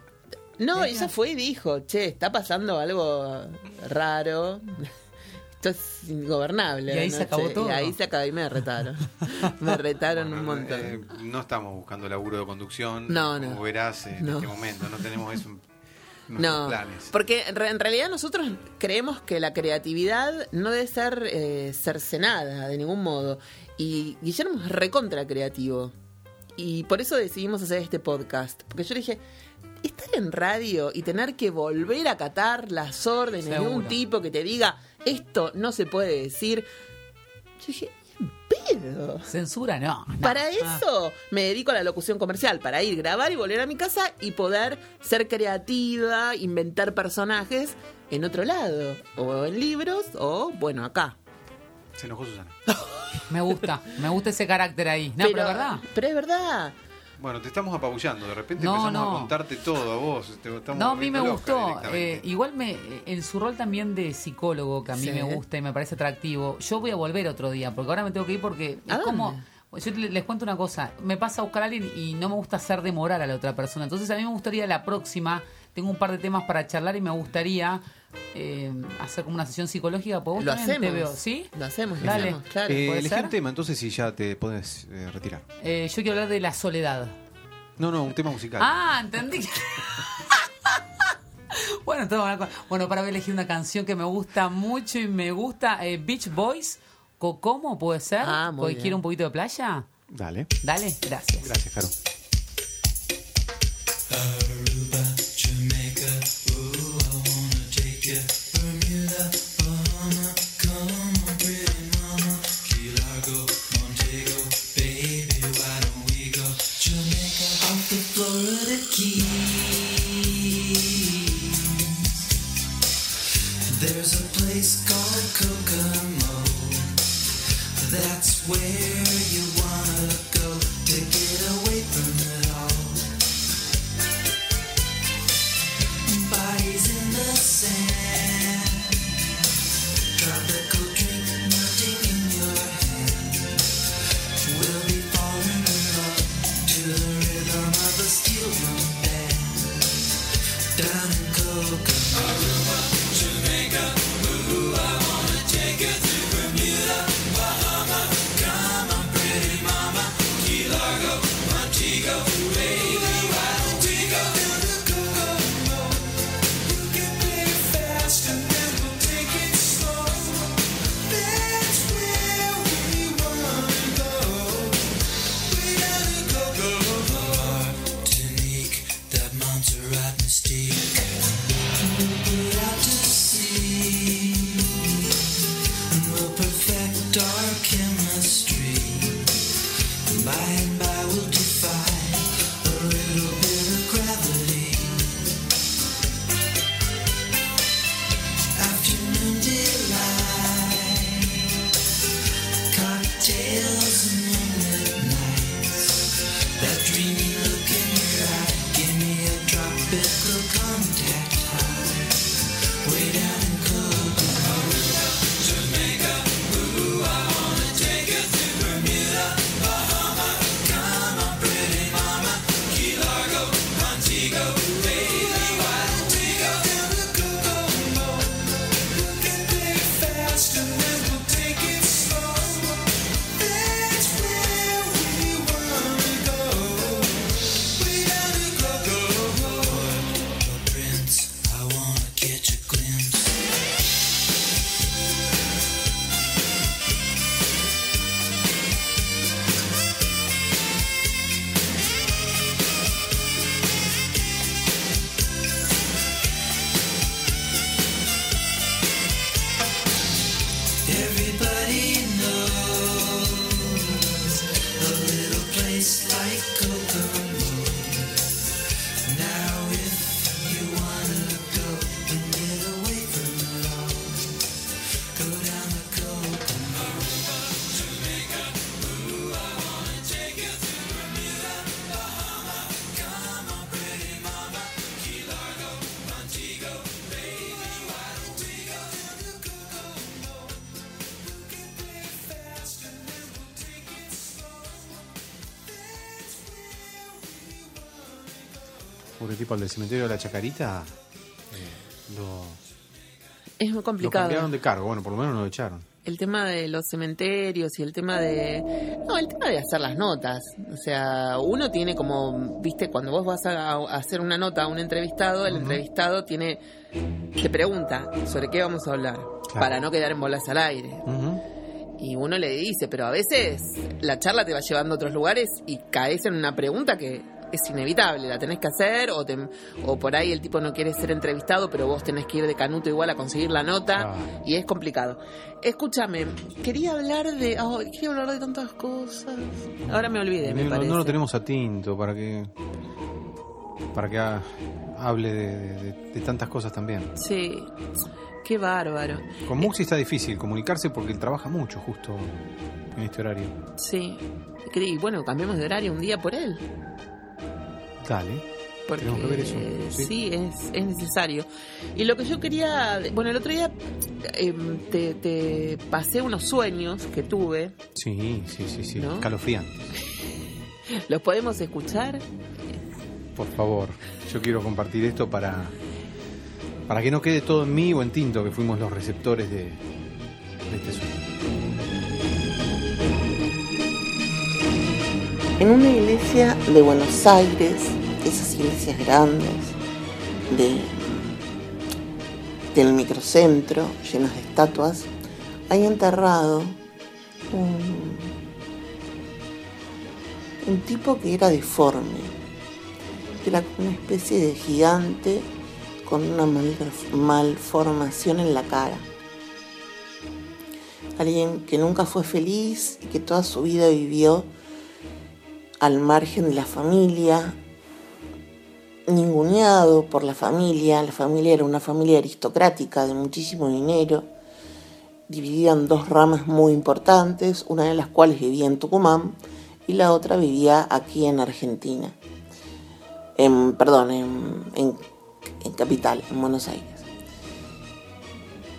No, Ella- fue y dijo, che, está pasando algo raro. Esto es ingobernable. Y ahí ¿no? se acabó Che, todo. Y ahí se acabó y me retaron. me retaron un montón. eh, no estamos buscando laburo de conducción. No, como no. verás en No. este momento. No tenemos eso No, planes. porque en re- en realidad nosotros creemos que la creatividad no debe ser eh, cercenada de ningún modo. Y Guillermo es recontra creativo. Y por eso decidimos hacer este podcast. Porque yo le dije, estar en radio y tener que volver a acatar las órdenes de un tipo que te diga, esto no se puede decir. Yo dije, "¿En pedo? Censura, no. no. Para Ah. eso me dedico a la locución comercial, para ir, grabar y volver a mi casa y poder ser creativa, inventar personajes en otro lado, o en libros, o bueno, acá. Se enojó Susana. Me gusta, me gusta ese carácter ahí. No, pero, verdad. Pero es verdad. Bueno, te estamos apabullando. De repente No, empezamos no. a contarte todo a vos. Te- estamos No, a mí me gustó. Eh, igual me, en su rol también de psicólogo, que a mí Sí. me gusta y me parece atractivo, yo voy a volver otro día, porque ahora me tengo que ir porque ¿A es como... Yo le- les cuento una cosa, me pasa a buscar a alguien y no me gusta hacer demorar a la otra persona. Entonces a mí me gustaría la próxima, tengo un par de temas para charlar y me gustaría eh, hacer como una sesión psicológica. ¿Por vos Lo hacemos. te veo? ¿Sí? Lo hacemos, lo Dale. hacemos, claro. Eh, ¿puede elegí ser? un tema, entonces si ya te puedes eh, retirar. Eh, yo quiero hablar de la soledad. No, no, un tema musical. Ah, entendí. bueno, con- bueno, para elegir una canción que me gusta mucho y me gusta eh, Beach Boys, Cocomo, ¿puede ser? Ah, muy bien. quiero un poquito de playa. Dale. Dale, gracias. Gracias, Caro. sounds a right mistake. Al del cementerio de la Chacarita eh, lo, Es muy lo complicado. cambiaron de cargo. Bueno, por lo menos no lo echaron. El tema de los cementerios y el tema de... No, el tema de hacer las notas. O sea, uno tiene como, viste, cuando vos vas a, a hacer una nota a un entrevistado, el entrevistado tiene... Te pregunta sobre qué vamos a hablar, para no quedar en bolas al aire. Y uno le dice, pero a veces la charla te va llevando a otros lugares y caes en una pregunta que es inevitable, la tenés que hacer, o, te- o por ahí el tipo no quiere ser entrevistado, pero vos tenés que ir de canuto igual a conseguir la nota, y es complicado. Escúchame, quería hablar de. ay, quería hablar de tantas cosas. Ahora me olvidé, me no, parece. no lo tenemos a tinto para que para que ha- hable de, de- de tantas cosas también. Sí, qué bárbaro. Con Muxi está difícil comunicarse porque él trabaja mucho justo en este horario. Sí. Y bueno, cambiemos de horario un día por él. Dale. Porque Tenemos que ver eso, sí, sí. es, es necesario. Y lo que yo quería, bueno, el otro día em, te, te pasé unos sueños que tuve. Sí, sí, sí, sí. ¿No? Escalofriante. ¿Los podemos escuchar? Por favor, yo quiero compartir esto para para que no quede todo en mí o en Tinto, que fuimos los receptores de, de este sueño. En una iglesia de Buenos Aires, esas iglesias grandes, de, del microcentro, llenas de estatuas, hay enterrado un, un tipo que era deforme, que era una especie de gigante con una mal- malformación en la cara. Alguien que nunca fue feliz y que toda su vida vivió al margen de la familia, ninguneado por la familia. La familia era una familia aristocrática de muchísimo dinero, dividida en dos ramas muy importantes, una de las cuales vivía en Tucumán y la otra vivía aquí en Argentina. En, perdón, en, en- en Capital, en Buenos Aires.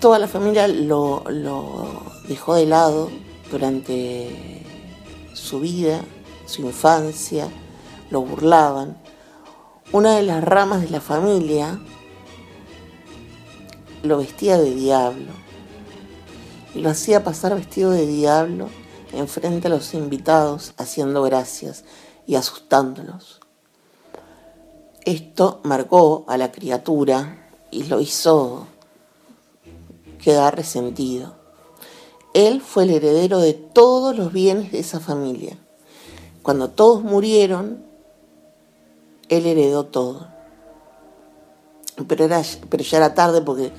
Toda la familia lo, lo dejó de lado durante su vida, su infancia, lo burlaban. Una de las ramas de la familia lo vestía de diablo y lo hacía pasar vestido de diablo enfrente a los invitados haciendo gracias y asustándolos. Esto marcó a la criatura y lo hizo quedar resentido. Él fue el heredero de todos los bienes de esa familia. Cuando todos murieron, él heredó todo. Pero, ya era tarde porque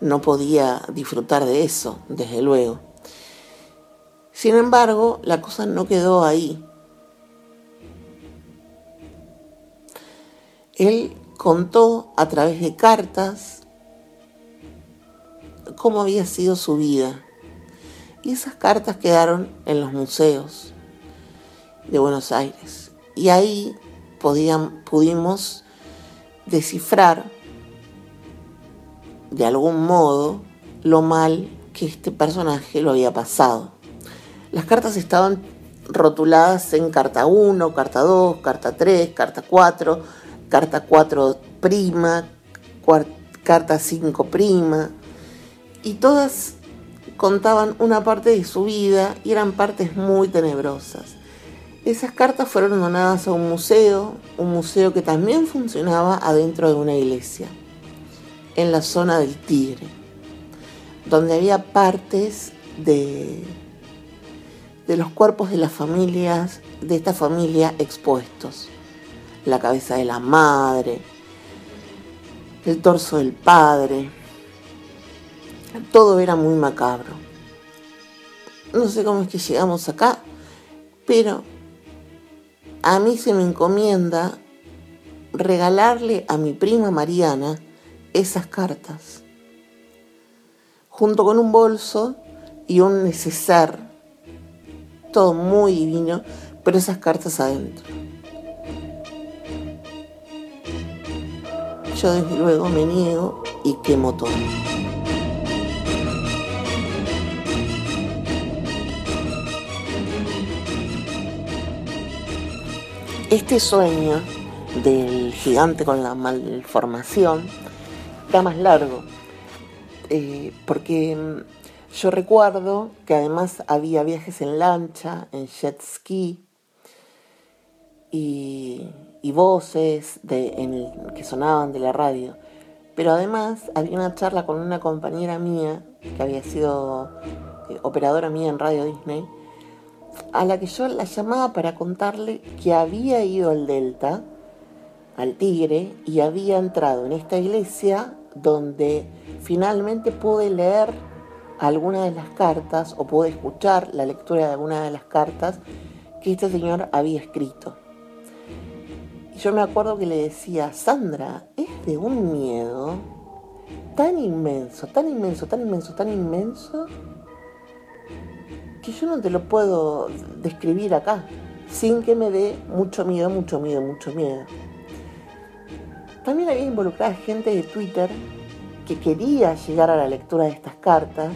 no podía disfrutar de eso, desde luego. Sin embargo, la cosa no quedó ahí. Él contó a través de cartas cómo había sido su vida. Y esas cartas quedaron en los museos de Buenos Aires. Y ahí pudimos descifrar de algún modo lo mal que este personaje lo había pasado. Las cartas estaban rotuladas en carta 1, carta 2, carta 3, carta 4, carta 4 prima, carta 5 prima, y todas contaban una parte de su vida y eran partes muy tenebrosas. Esas cartas fueron donadas a un museo, un museo que también funcionaba adentro de una iglesia, en la zona del Tigre, donde había partes de, de los cuerpos de las familias, de esta familia expuestos. La cabeza de la madre, el torso del padre, todo era muy macabro. No sé cómo es que llegamos acá, pero a mí se me encomienda regalarle a mi prima Mariana esas cartas, junto con un bolso y un neceser, todo muy divino, pero esas cartas adentro. Yo desde luego me niego y quemo todo. Este sueño del gigante con la malformación era más largo. Eh, porque mm, yo recuerdo que además había viajes en lancha, en jet ski y, voces que sonaban de la radio. Pero además había una charla con una compañera mía, que había sido eh, operadora mía en Radio Disney, a la que yo la llamaba para contarle que había ido al Delta, al Tigre, y había entrado en esta iglesia donde finalmente pude leer alguna de las cartas o pude escuchar la lectura de alguna de las cartas que este señor había escrito. Y yo me acuerdo que le decía, Sandra, es de un miedo tan inmenso, tan inmenso, tan inmenso, tan inmenso, que yo no te lo puedo describir acá, sin que me dé mucho miedo, mucho miedo, mucho miedo. También había involucrada gente de Twitter que quería llegar a la lectura de estas cartas,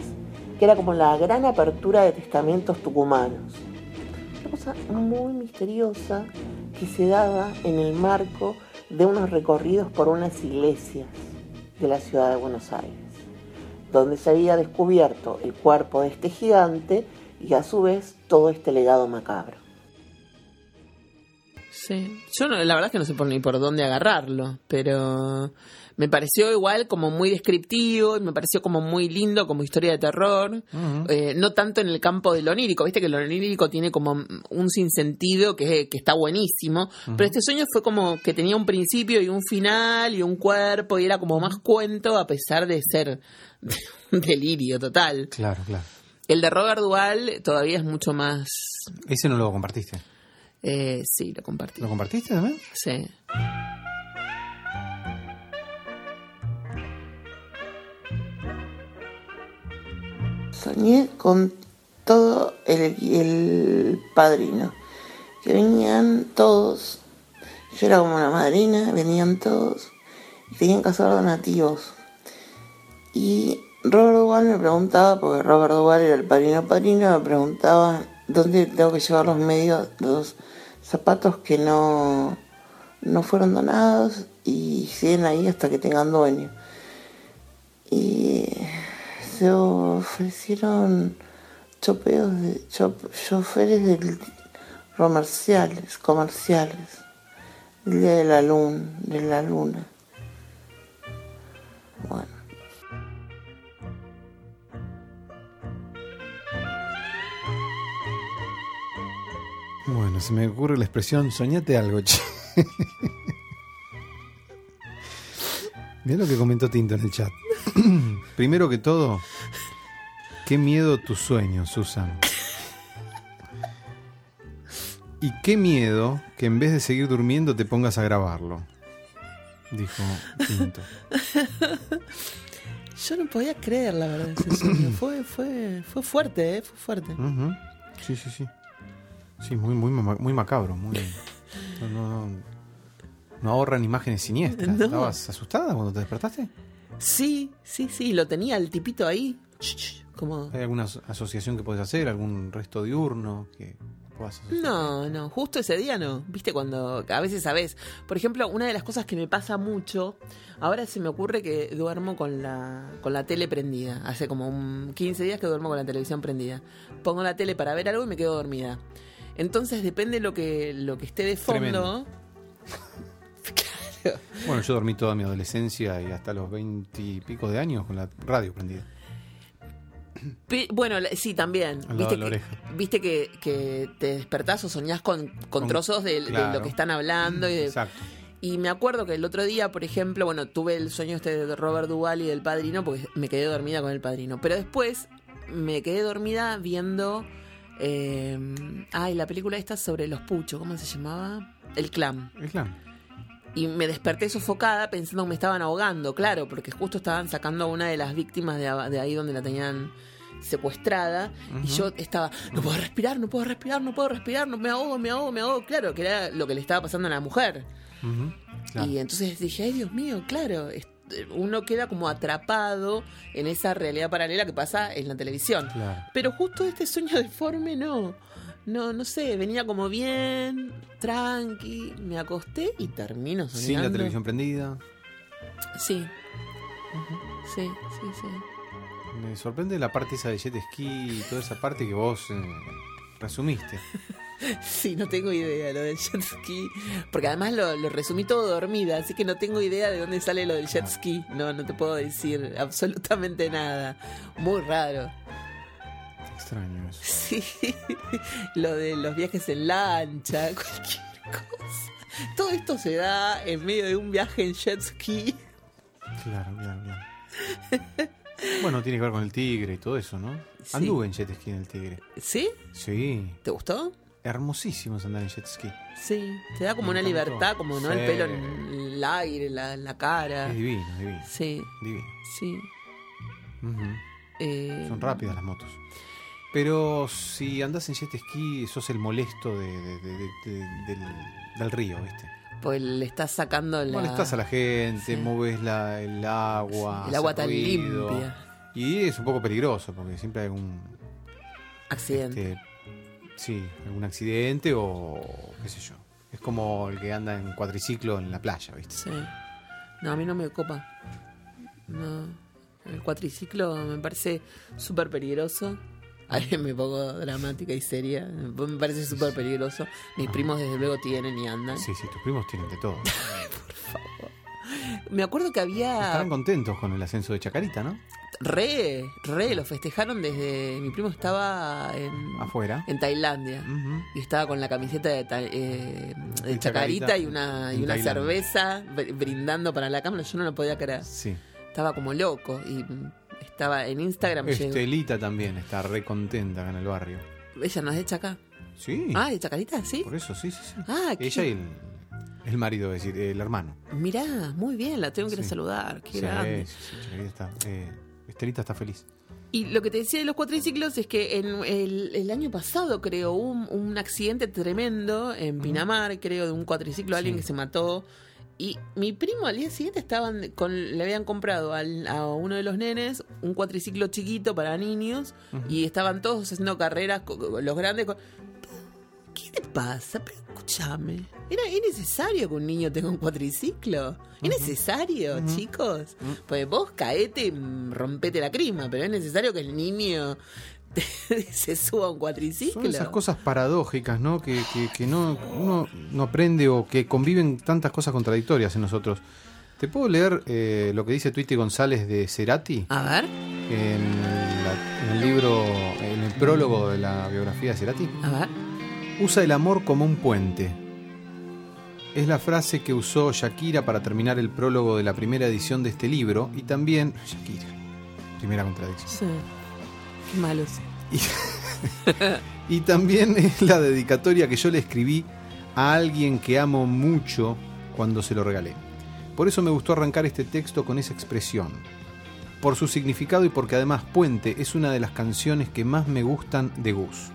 que era como la gran apertura de testamentos tucumanos. Una cosa muy misteriosa que se daba en el marco de unos recorridos por unas iglesias de la ciudad de Buenos Aires, donde se había descubierto el cuerpo de este gigante y a su vez todo este legado macabro. Sí, yo no- la verdad es que no sé por ni por dónde agarrarlo, pero me pareció igual como muy descriptivo y me pareció como muy lindo como historia de terror, Eh, no tanto en el campo de lo onírico, viste que lo onírico tiene como un sinsentido que, que está buenísimo, pero este sueño fue como que tenía un principio y un final y un cuerpo y era como más cuento a pesar de ser un delirio total. Claro, claro. El de Robert Duval todavía es mucho más... Ese no lo compartiste. eh, sí, lo compartí. ¿Lo compartiste también? Sí. Soñé con todo el, el padrino, que venían todos, yo era como la madrina, venían todos, y tenían que hacer donativos. Y Robert Duval me preguntaba, porque Robert Duval era el padrino padrino, me preguntaba dónde tengo que llevar los medios, los zapatos que no, no fueron donados y siguen ahí hasta que tengan dueño. Y se ofrecieron chopeos de choferes de comerciales, comerciales, el día de la luna, de la luna. Bueno. Bueno, se me ocurre la expresión soñate algo, che. Mira lo que comentó Tinto en el chat. Primero que todo, qué miedo tu sueño, Susan. Y qué miedo que en vez de seguir durmiendo te pongas a grabarlo. Dijo Tinto. Yo no podía creer, la verdad, ese sueño. Fue, fue, fue fuerte, ¿eh? Fue fuerte. Sí, sí, sí. Sí, muy, muy, muy macabro. Muy, no, no, no, no ahorran imágenes siniestras. No. ¿Estabas asustada cuando te despertaste? Sí, sí, sí, lo tenía el tipito ahí. Como... ¿Hay alguna aso- asociación que puedes hacer? ¿Algún resto diurno que puedas asociar? No, no, justo ese día no. Viste cuando a veces sabes. Por ejemplo, una de las cosas que me pasa mucho, ahora se me ocurre que duermo con la con la tele prendida. Hace como un 15 días que duermo con la televisión prendida. Pongo la tele para ver algo y me quedo dormida. Entonces depende lo que lo que esté de fondo. Tremendo. Bueno, yo dormí toda mi adolescencia y hasta los veinte y pico de años con la radio prendida. Pe- Bueno, sí, también. Al Viste, que, viste que, que te despertás o soñás con, con Con- trozos de, de claro. lo que están hablando. Y, de- Exacto. y me acuerdo que el otro día, por ejemplo, bueno, tuve el sueño este de Robert Duvall y del padrino porque me quedé dormida con el padrino. Pero después me quedé dormida viendo. Eh, ay, la película esta sobre los puchos, ¿cómo se llamaba? El clan. El clan. Y me desperté sofocada pensando que me estaban ahogando, claro, porque justo estaban sacando a una de las víctimas de, ahí donde la tenían secuestrada. Y yo estaba, no puedo respirar, no puedo respirar, no puedo respirar, no me ahogo, me ahogo, me ahogo. Claro, que era lo que le estaba pasando a la mujer. Claro. Y entonces dije, ay Dios mío, claro, uno queda como atrapado en esa realidad paralela que pasa en la televisión. Claro. Pero justo este sueño deforme no. No, no sé, venía como bien, tranqui, me acosté y termino soñando. Sin la televisión prendida. Sí. Sí, sí, sí. Me sorprende la parte esa de jet ski y toda esa parte que vos eh, resumiste. Sí, no tengo idea lo del jet ski. Porque además lo, lo resumí todo dormida, así que no tengo idea de dónde sale lo del jet ski. No, no te puedo decir absolutamente nada. Muy raro. Extraño eso. Sí, lo de los viajes en lancha, cualquier cosa. Todo esto se da en medio de un viaje en jet ski. Claro, claro, claro. Bueno, tiene que ver con el tigre y todo eso, ¿no? Sí. Anduve en jet ski en el tigre. ¿Sí? Sí. ¿Te gustó? Hermosísimo es andar en jet ski. Sí, te da como Me una encantó. libertad, como no Sí. el pelo en el aire, la, la cara. Es divino, divino. Sí, divino. sí. Eh, Son rápidas las motos. Pero si andás en jet ski, sos el molesto de, de- de- de- de- del, del río, ¿viste? Pues le estás sacando la, Molestás a la gente, Sí. mueves la- el agua. el agua tan ruido. limpia. Y es un poco peligroso porque siempre hay algún. Accidente. este, sí, algún accidente o qué sé yo. Es como el que anda en cuatriciclo en la playa, ¿viste? Sí. No, a mí no me copa. No. El cuatriciclo me parece súper peligroso. Ahí me pongo dramática y seria. Me parece súper peligroso. Mis primos desde luego tienen y andan. Sí, sí, tus primos tienen de todo. Me acuerdo que había... Estarán contentos con el ascenso de Chacarita, ¿no? Re, re, lo festejaron desde... Mi primo estaba en, Afuera. en Tailandia. Y estaba con la camiseta de, eh, de chacarita, Chacarita y una, y una Tailandia. cerveza br- brindando para la cámara. Yo no lo podía creer. Sí. Estaba como loco. Y estaba en Instagram. llegó- Estelita también está re contenta acá en el barrio. Ella no es de Chaca. Sí. Ah, de Chacarita, sí. Por eso, sí, sí, sí. Ah, Ella y el, el marido, es decir, el hermano. Mirá, muy bien, la tengo que ir a Sí. saludar. Qué Sí, grande. sí, sí, Chacarita está, eh, Estelita está feliz. Y lo que te decía de los cuatriciclos es que en el, el año pasado, creo, hubo un, un accidente tremendo en Pinamar, creo, de un cuatriciclo, alguien Sí. que se mató. Y mi primo al día siguiente estaban con, le habían comprado al- a uno de los nenes un cuatriciclo chiquito para niños y estaban todos haciendo carreras, los grandes. ¿Qué te pasa? Pero escúchame. ¿Era, ¿Es necesario que un niño tenga un cuatriciclo? ¿Es necesario, chicos? Pues vos caete y rompete la crima, pero es necesario que el niño se suba a un cuatriciclo. Son esas cosas paradójicas, ¿no? Que, que- que no, uno no aprende o que conviven tantas cosas contradictorias en nosotros. ¿Te puedo leer eh, lo que dice Twitty González de Cerati A ver, en, la- en el libro, en el prólogo de la biografía de Cerati? a ver. Usa el amor como un puente. Es la frase que usó Shakira para terminar el prólogo de la primera edición de este libro y también... Shakira, primera contradicción. Sí. Qué malo. Y también es la dedicatoria que yo le escribí a alguien que amo mucho cuando se lo regalé. Por eso me gustó arrancar este texto con esa expresión. Por su significado y porque además Puente es una de las canciones que más me gustan de Gus.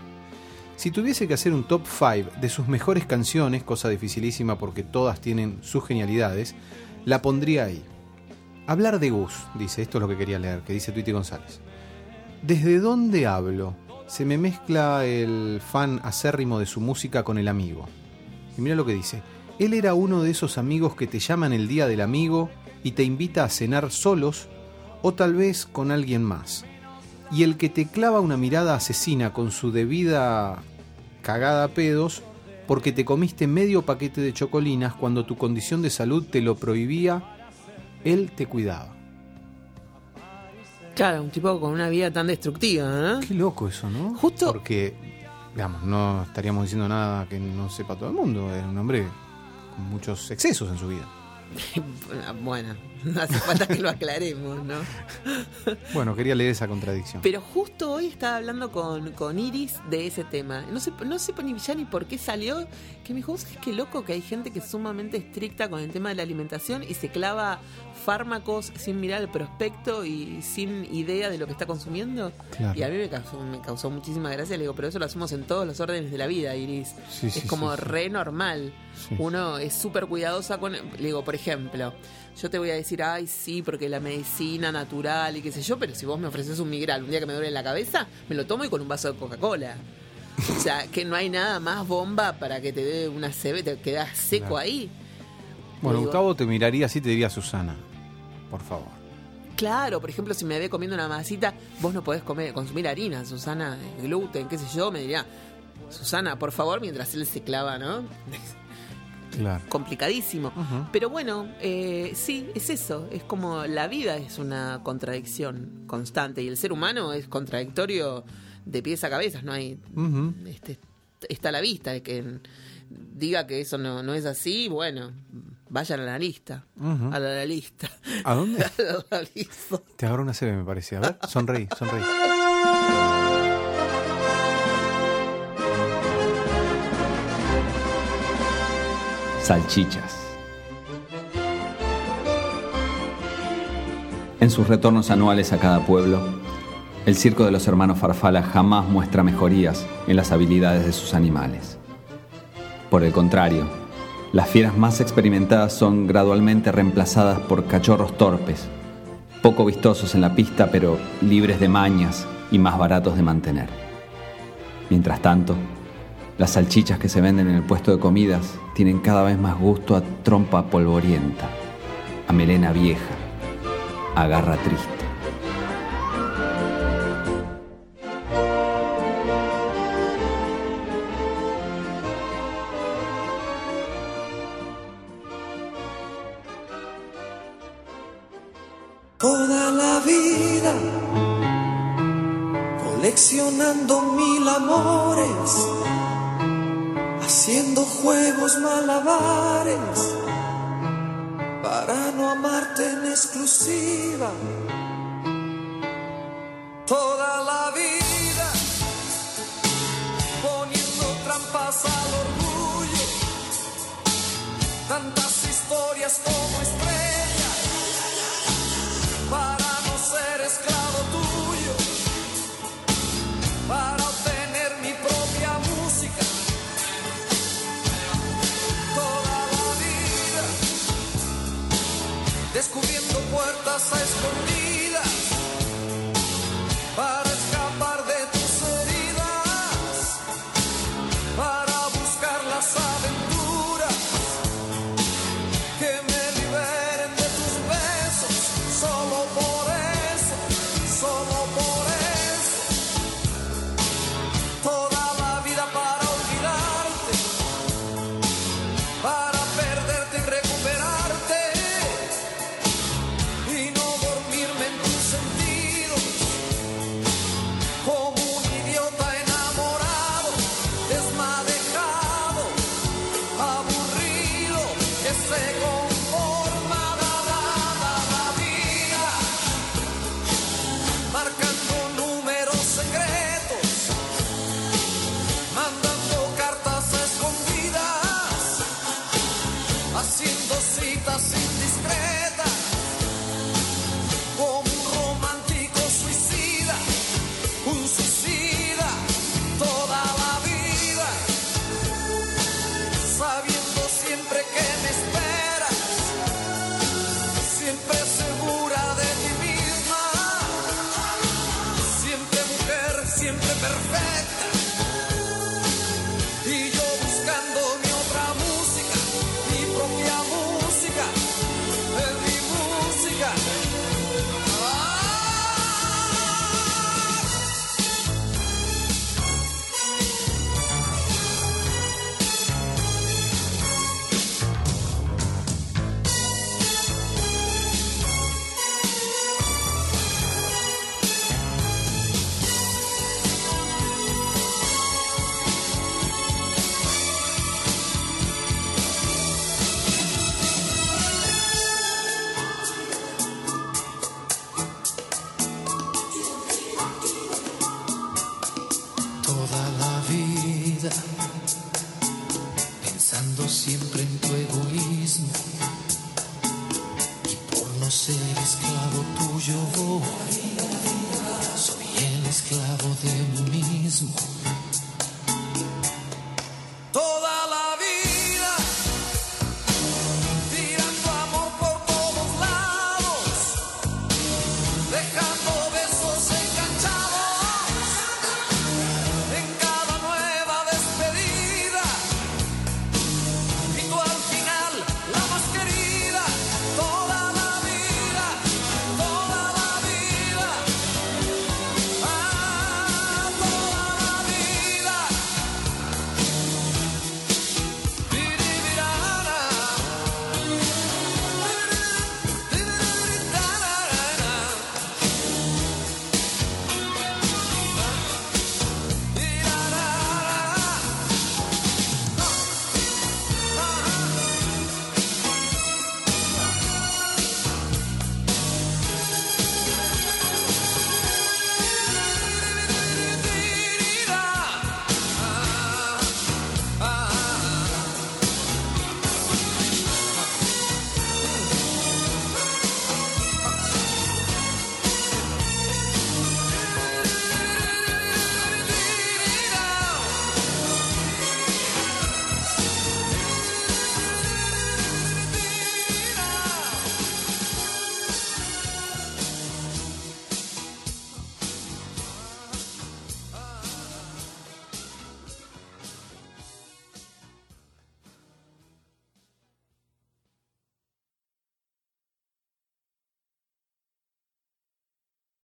Si tuviese que hacer un top 5 de sus mejores canciones, cosa dificilísima porque todas tienen sus genialidades, la pondría ahí. Hablar de Gus, dice, esto es lo que quería leer, que dice Twitty González. ¿Desde dónde hablo? Se me mezcla el fan acérrimo de su música con el amigo. Y mira lo que dice. Él era uno de esos amigos que te llaman el día del amigo y te invita a cenar solos o tal vez con alguien más. Y el que te clava una mirada asesina con su debida cagada a pedos porque te comiste medio paquete de chocolinas cuando tu condición de salud te lo prohibía, él te cuidaba. Claro, un tipo con una vida tan destructiva, ¿no? Qué loco eso, ¿no? Justo- Porque, digamos, no estaríamos diciendo nada que no sepa todo el mundo. Era un hombre con muchos excesos en su vida. bueno, no hace falta que lo aclaremos, ¿no? Bueno, quería leer esa contradicción. Pero justo hoy estaba hablando con, con Iris de ese tema. No sé, no sé ni ya ni por qué salió. Que me dijo, "¿Vos sabés qué loco que hay gente que es sumamente estricta con el tema de la alimentación y se clava fármacos sin mirar el prospecto y sin idea de lo que está consumiendo? Claro. Y a mí me causó, me causó muchísima gracia. Le digo, pero eso lo hacemos en todos los órdenes de la vida, Iris. Sí, sí, es como sí, re normal. Uno es súper cuidadosa con... Le digo, por ejemplo, yo te voy a decir, ay, sí, porque la medicina natural y qué sé yo, pero si vos me ofreces un migral un día que me duele la cabeza, me lo tomo y con un vaso de Coca-Cola. O sea, que no hay nada más bomba para que te dé una CB, te quedas seco Claro. ahí. Bueno, Digo- Gustavo te miraría así, te diría Susana. Por favor. Claro, por ejemplo, si me ve comiendo una masita, vos no podés comer, consumir harina, Susana, gluten, qué sé yo, me diría, Susana, por favor, mientras él se clava, ¿no? Claro. Complicadísimo. Pero bueno, eh, sí, es eso. Es como la vida es una contradicción constante y el ser humano es contradictorio de pies a cabeza. No hay. Este, está a la vista de que diga que eso no, no es así. Bueno, vayan a la lista. Ujú. A la, lista. ¿A dónde? A la lista. Te agarro una CB, me parece. A ver, sonreí, sonreí. Salchichas. En sus retornos anuales a cada pueblo, el circo de los hermanos Farfala jamás muestra mejorías en las habilidades de sus animales. Por el contrario, las fieras más experimentadas son gradualmente reemplazadas por cachorros torpes, poco vistosos en la pista pero libres de mañas y más baratos de mantener. Mientras tanto, las salchichas que se venden en el puesto de comidas tienen cada vez más gusto a trompa polvorienta, a melena vieja, a garra triste. Para no amarte en exclusiva. Toda la vida poniendo trampas al orgullo, tantas historias como estrellas para no ser esclavo tuyo,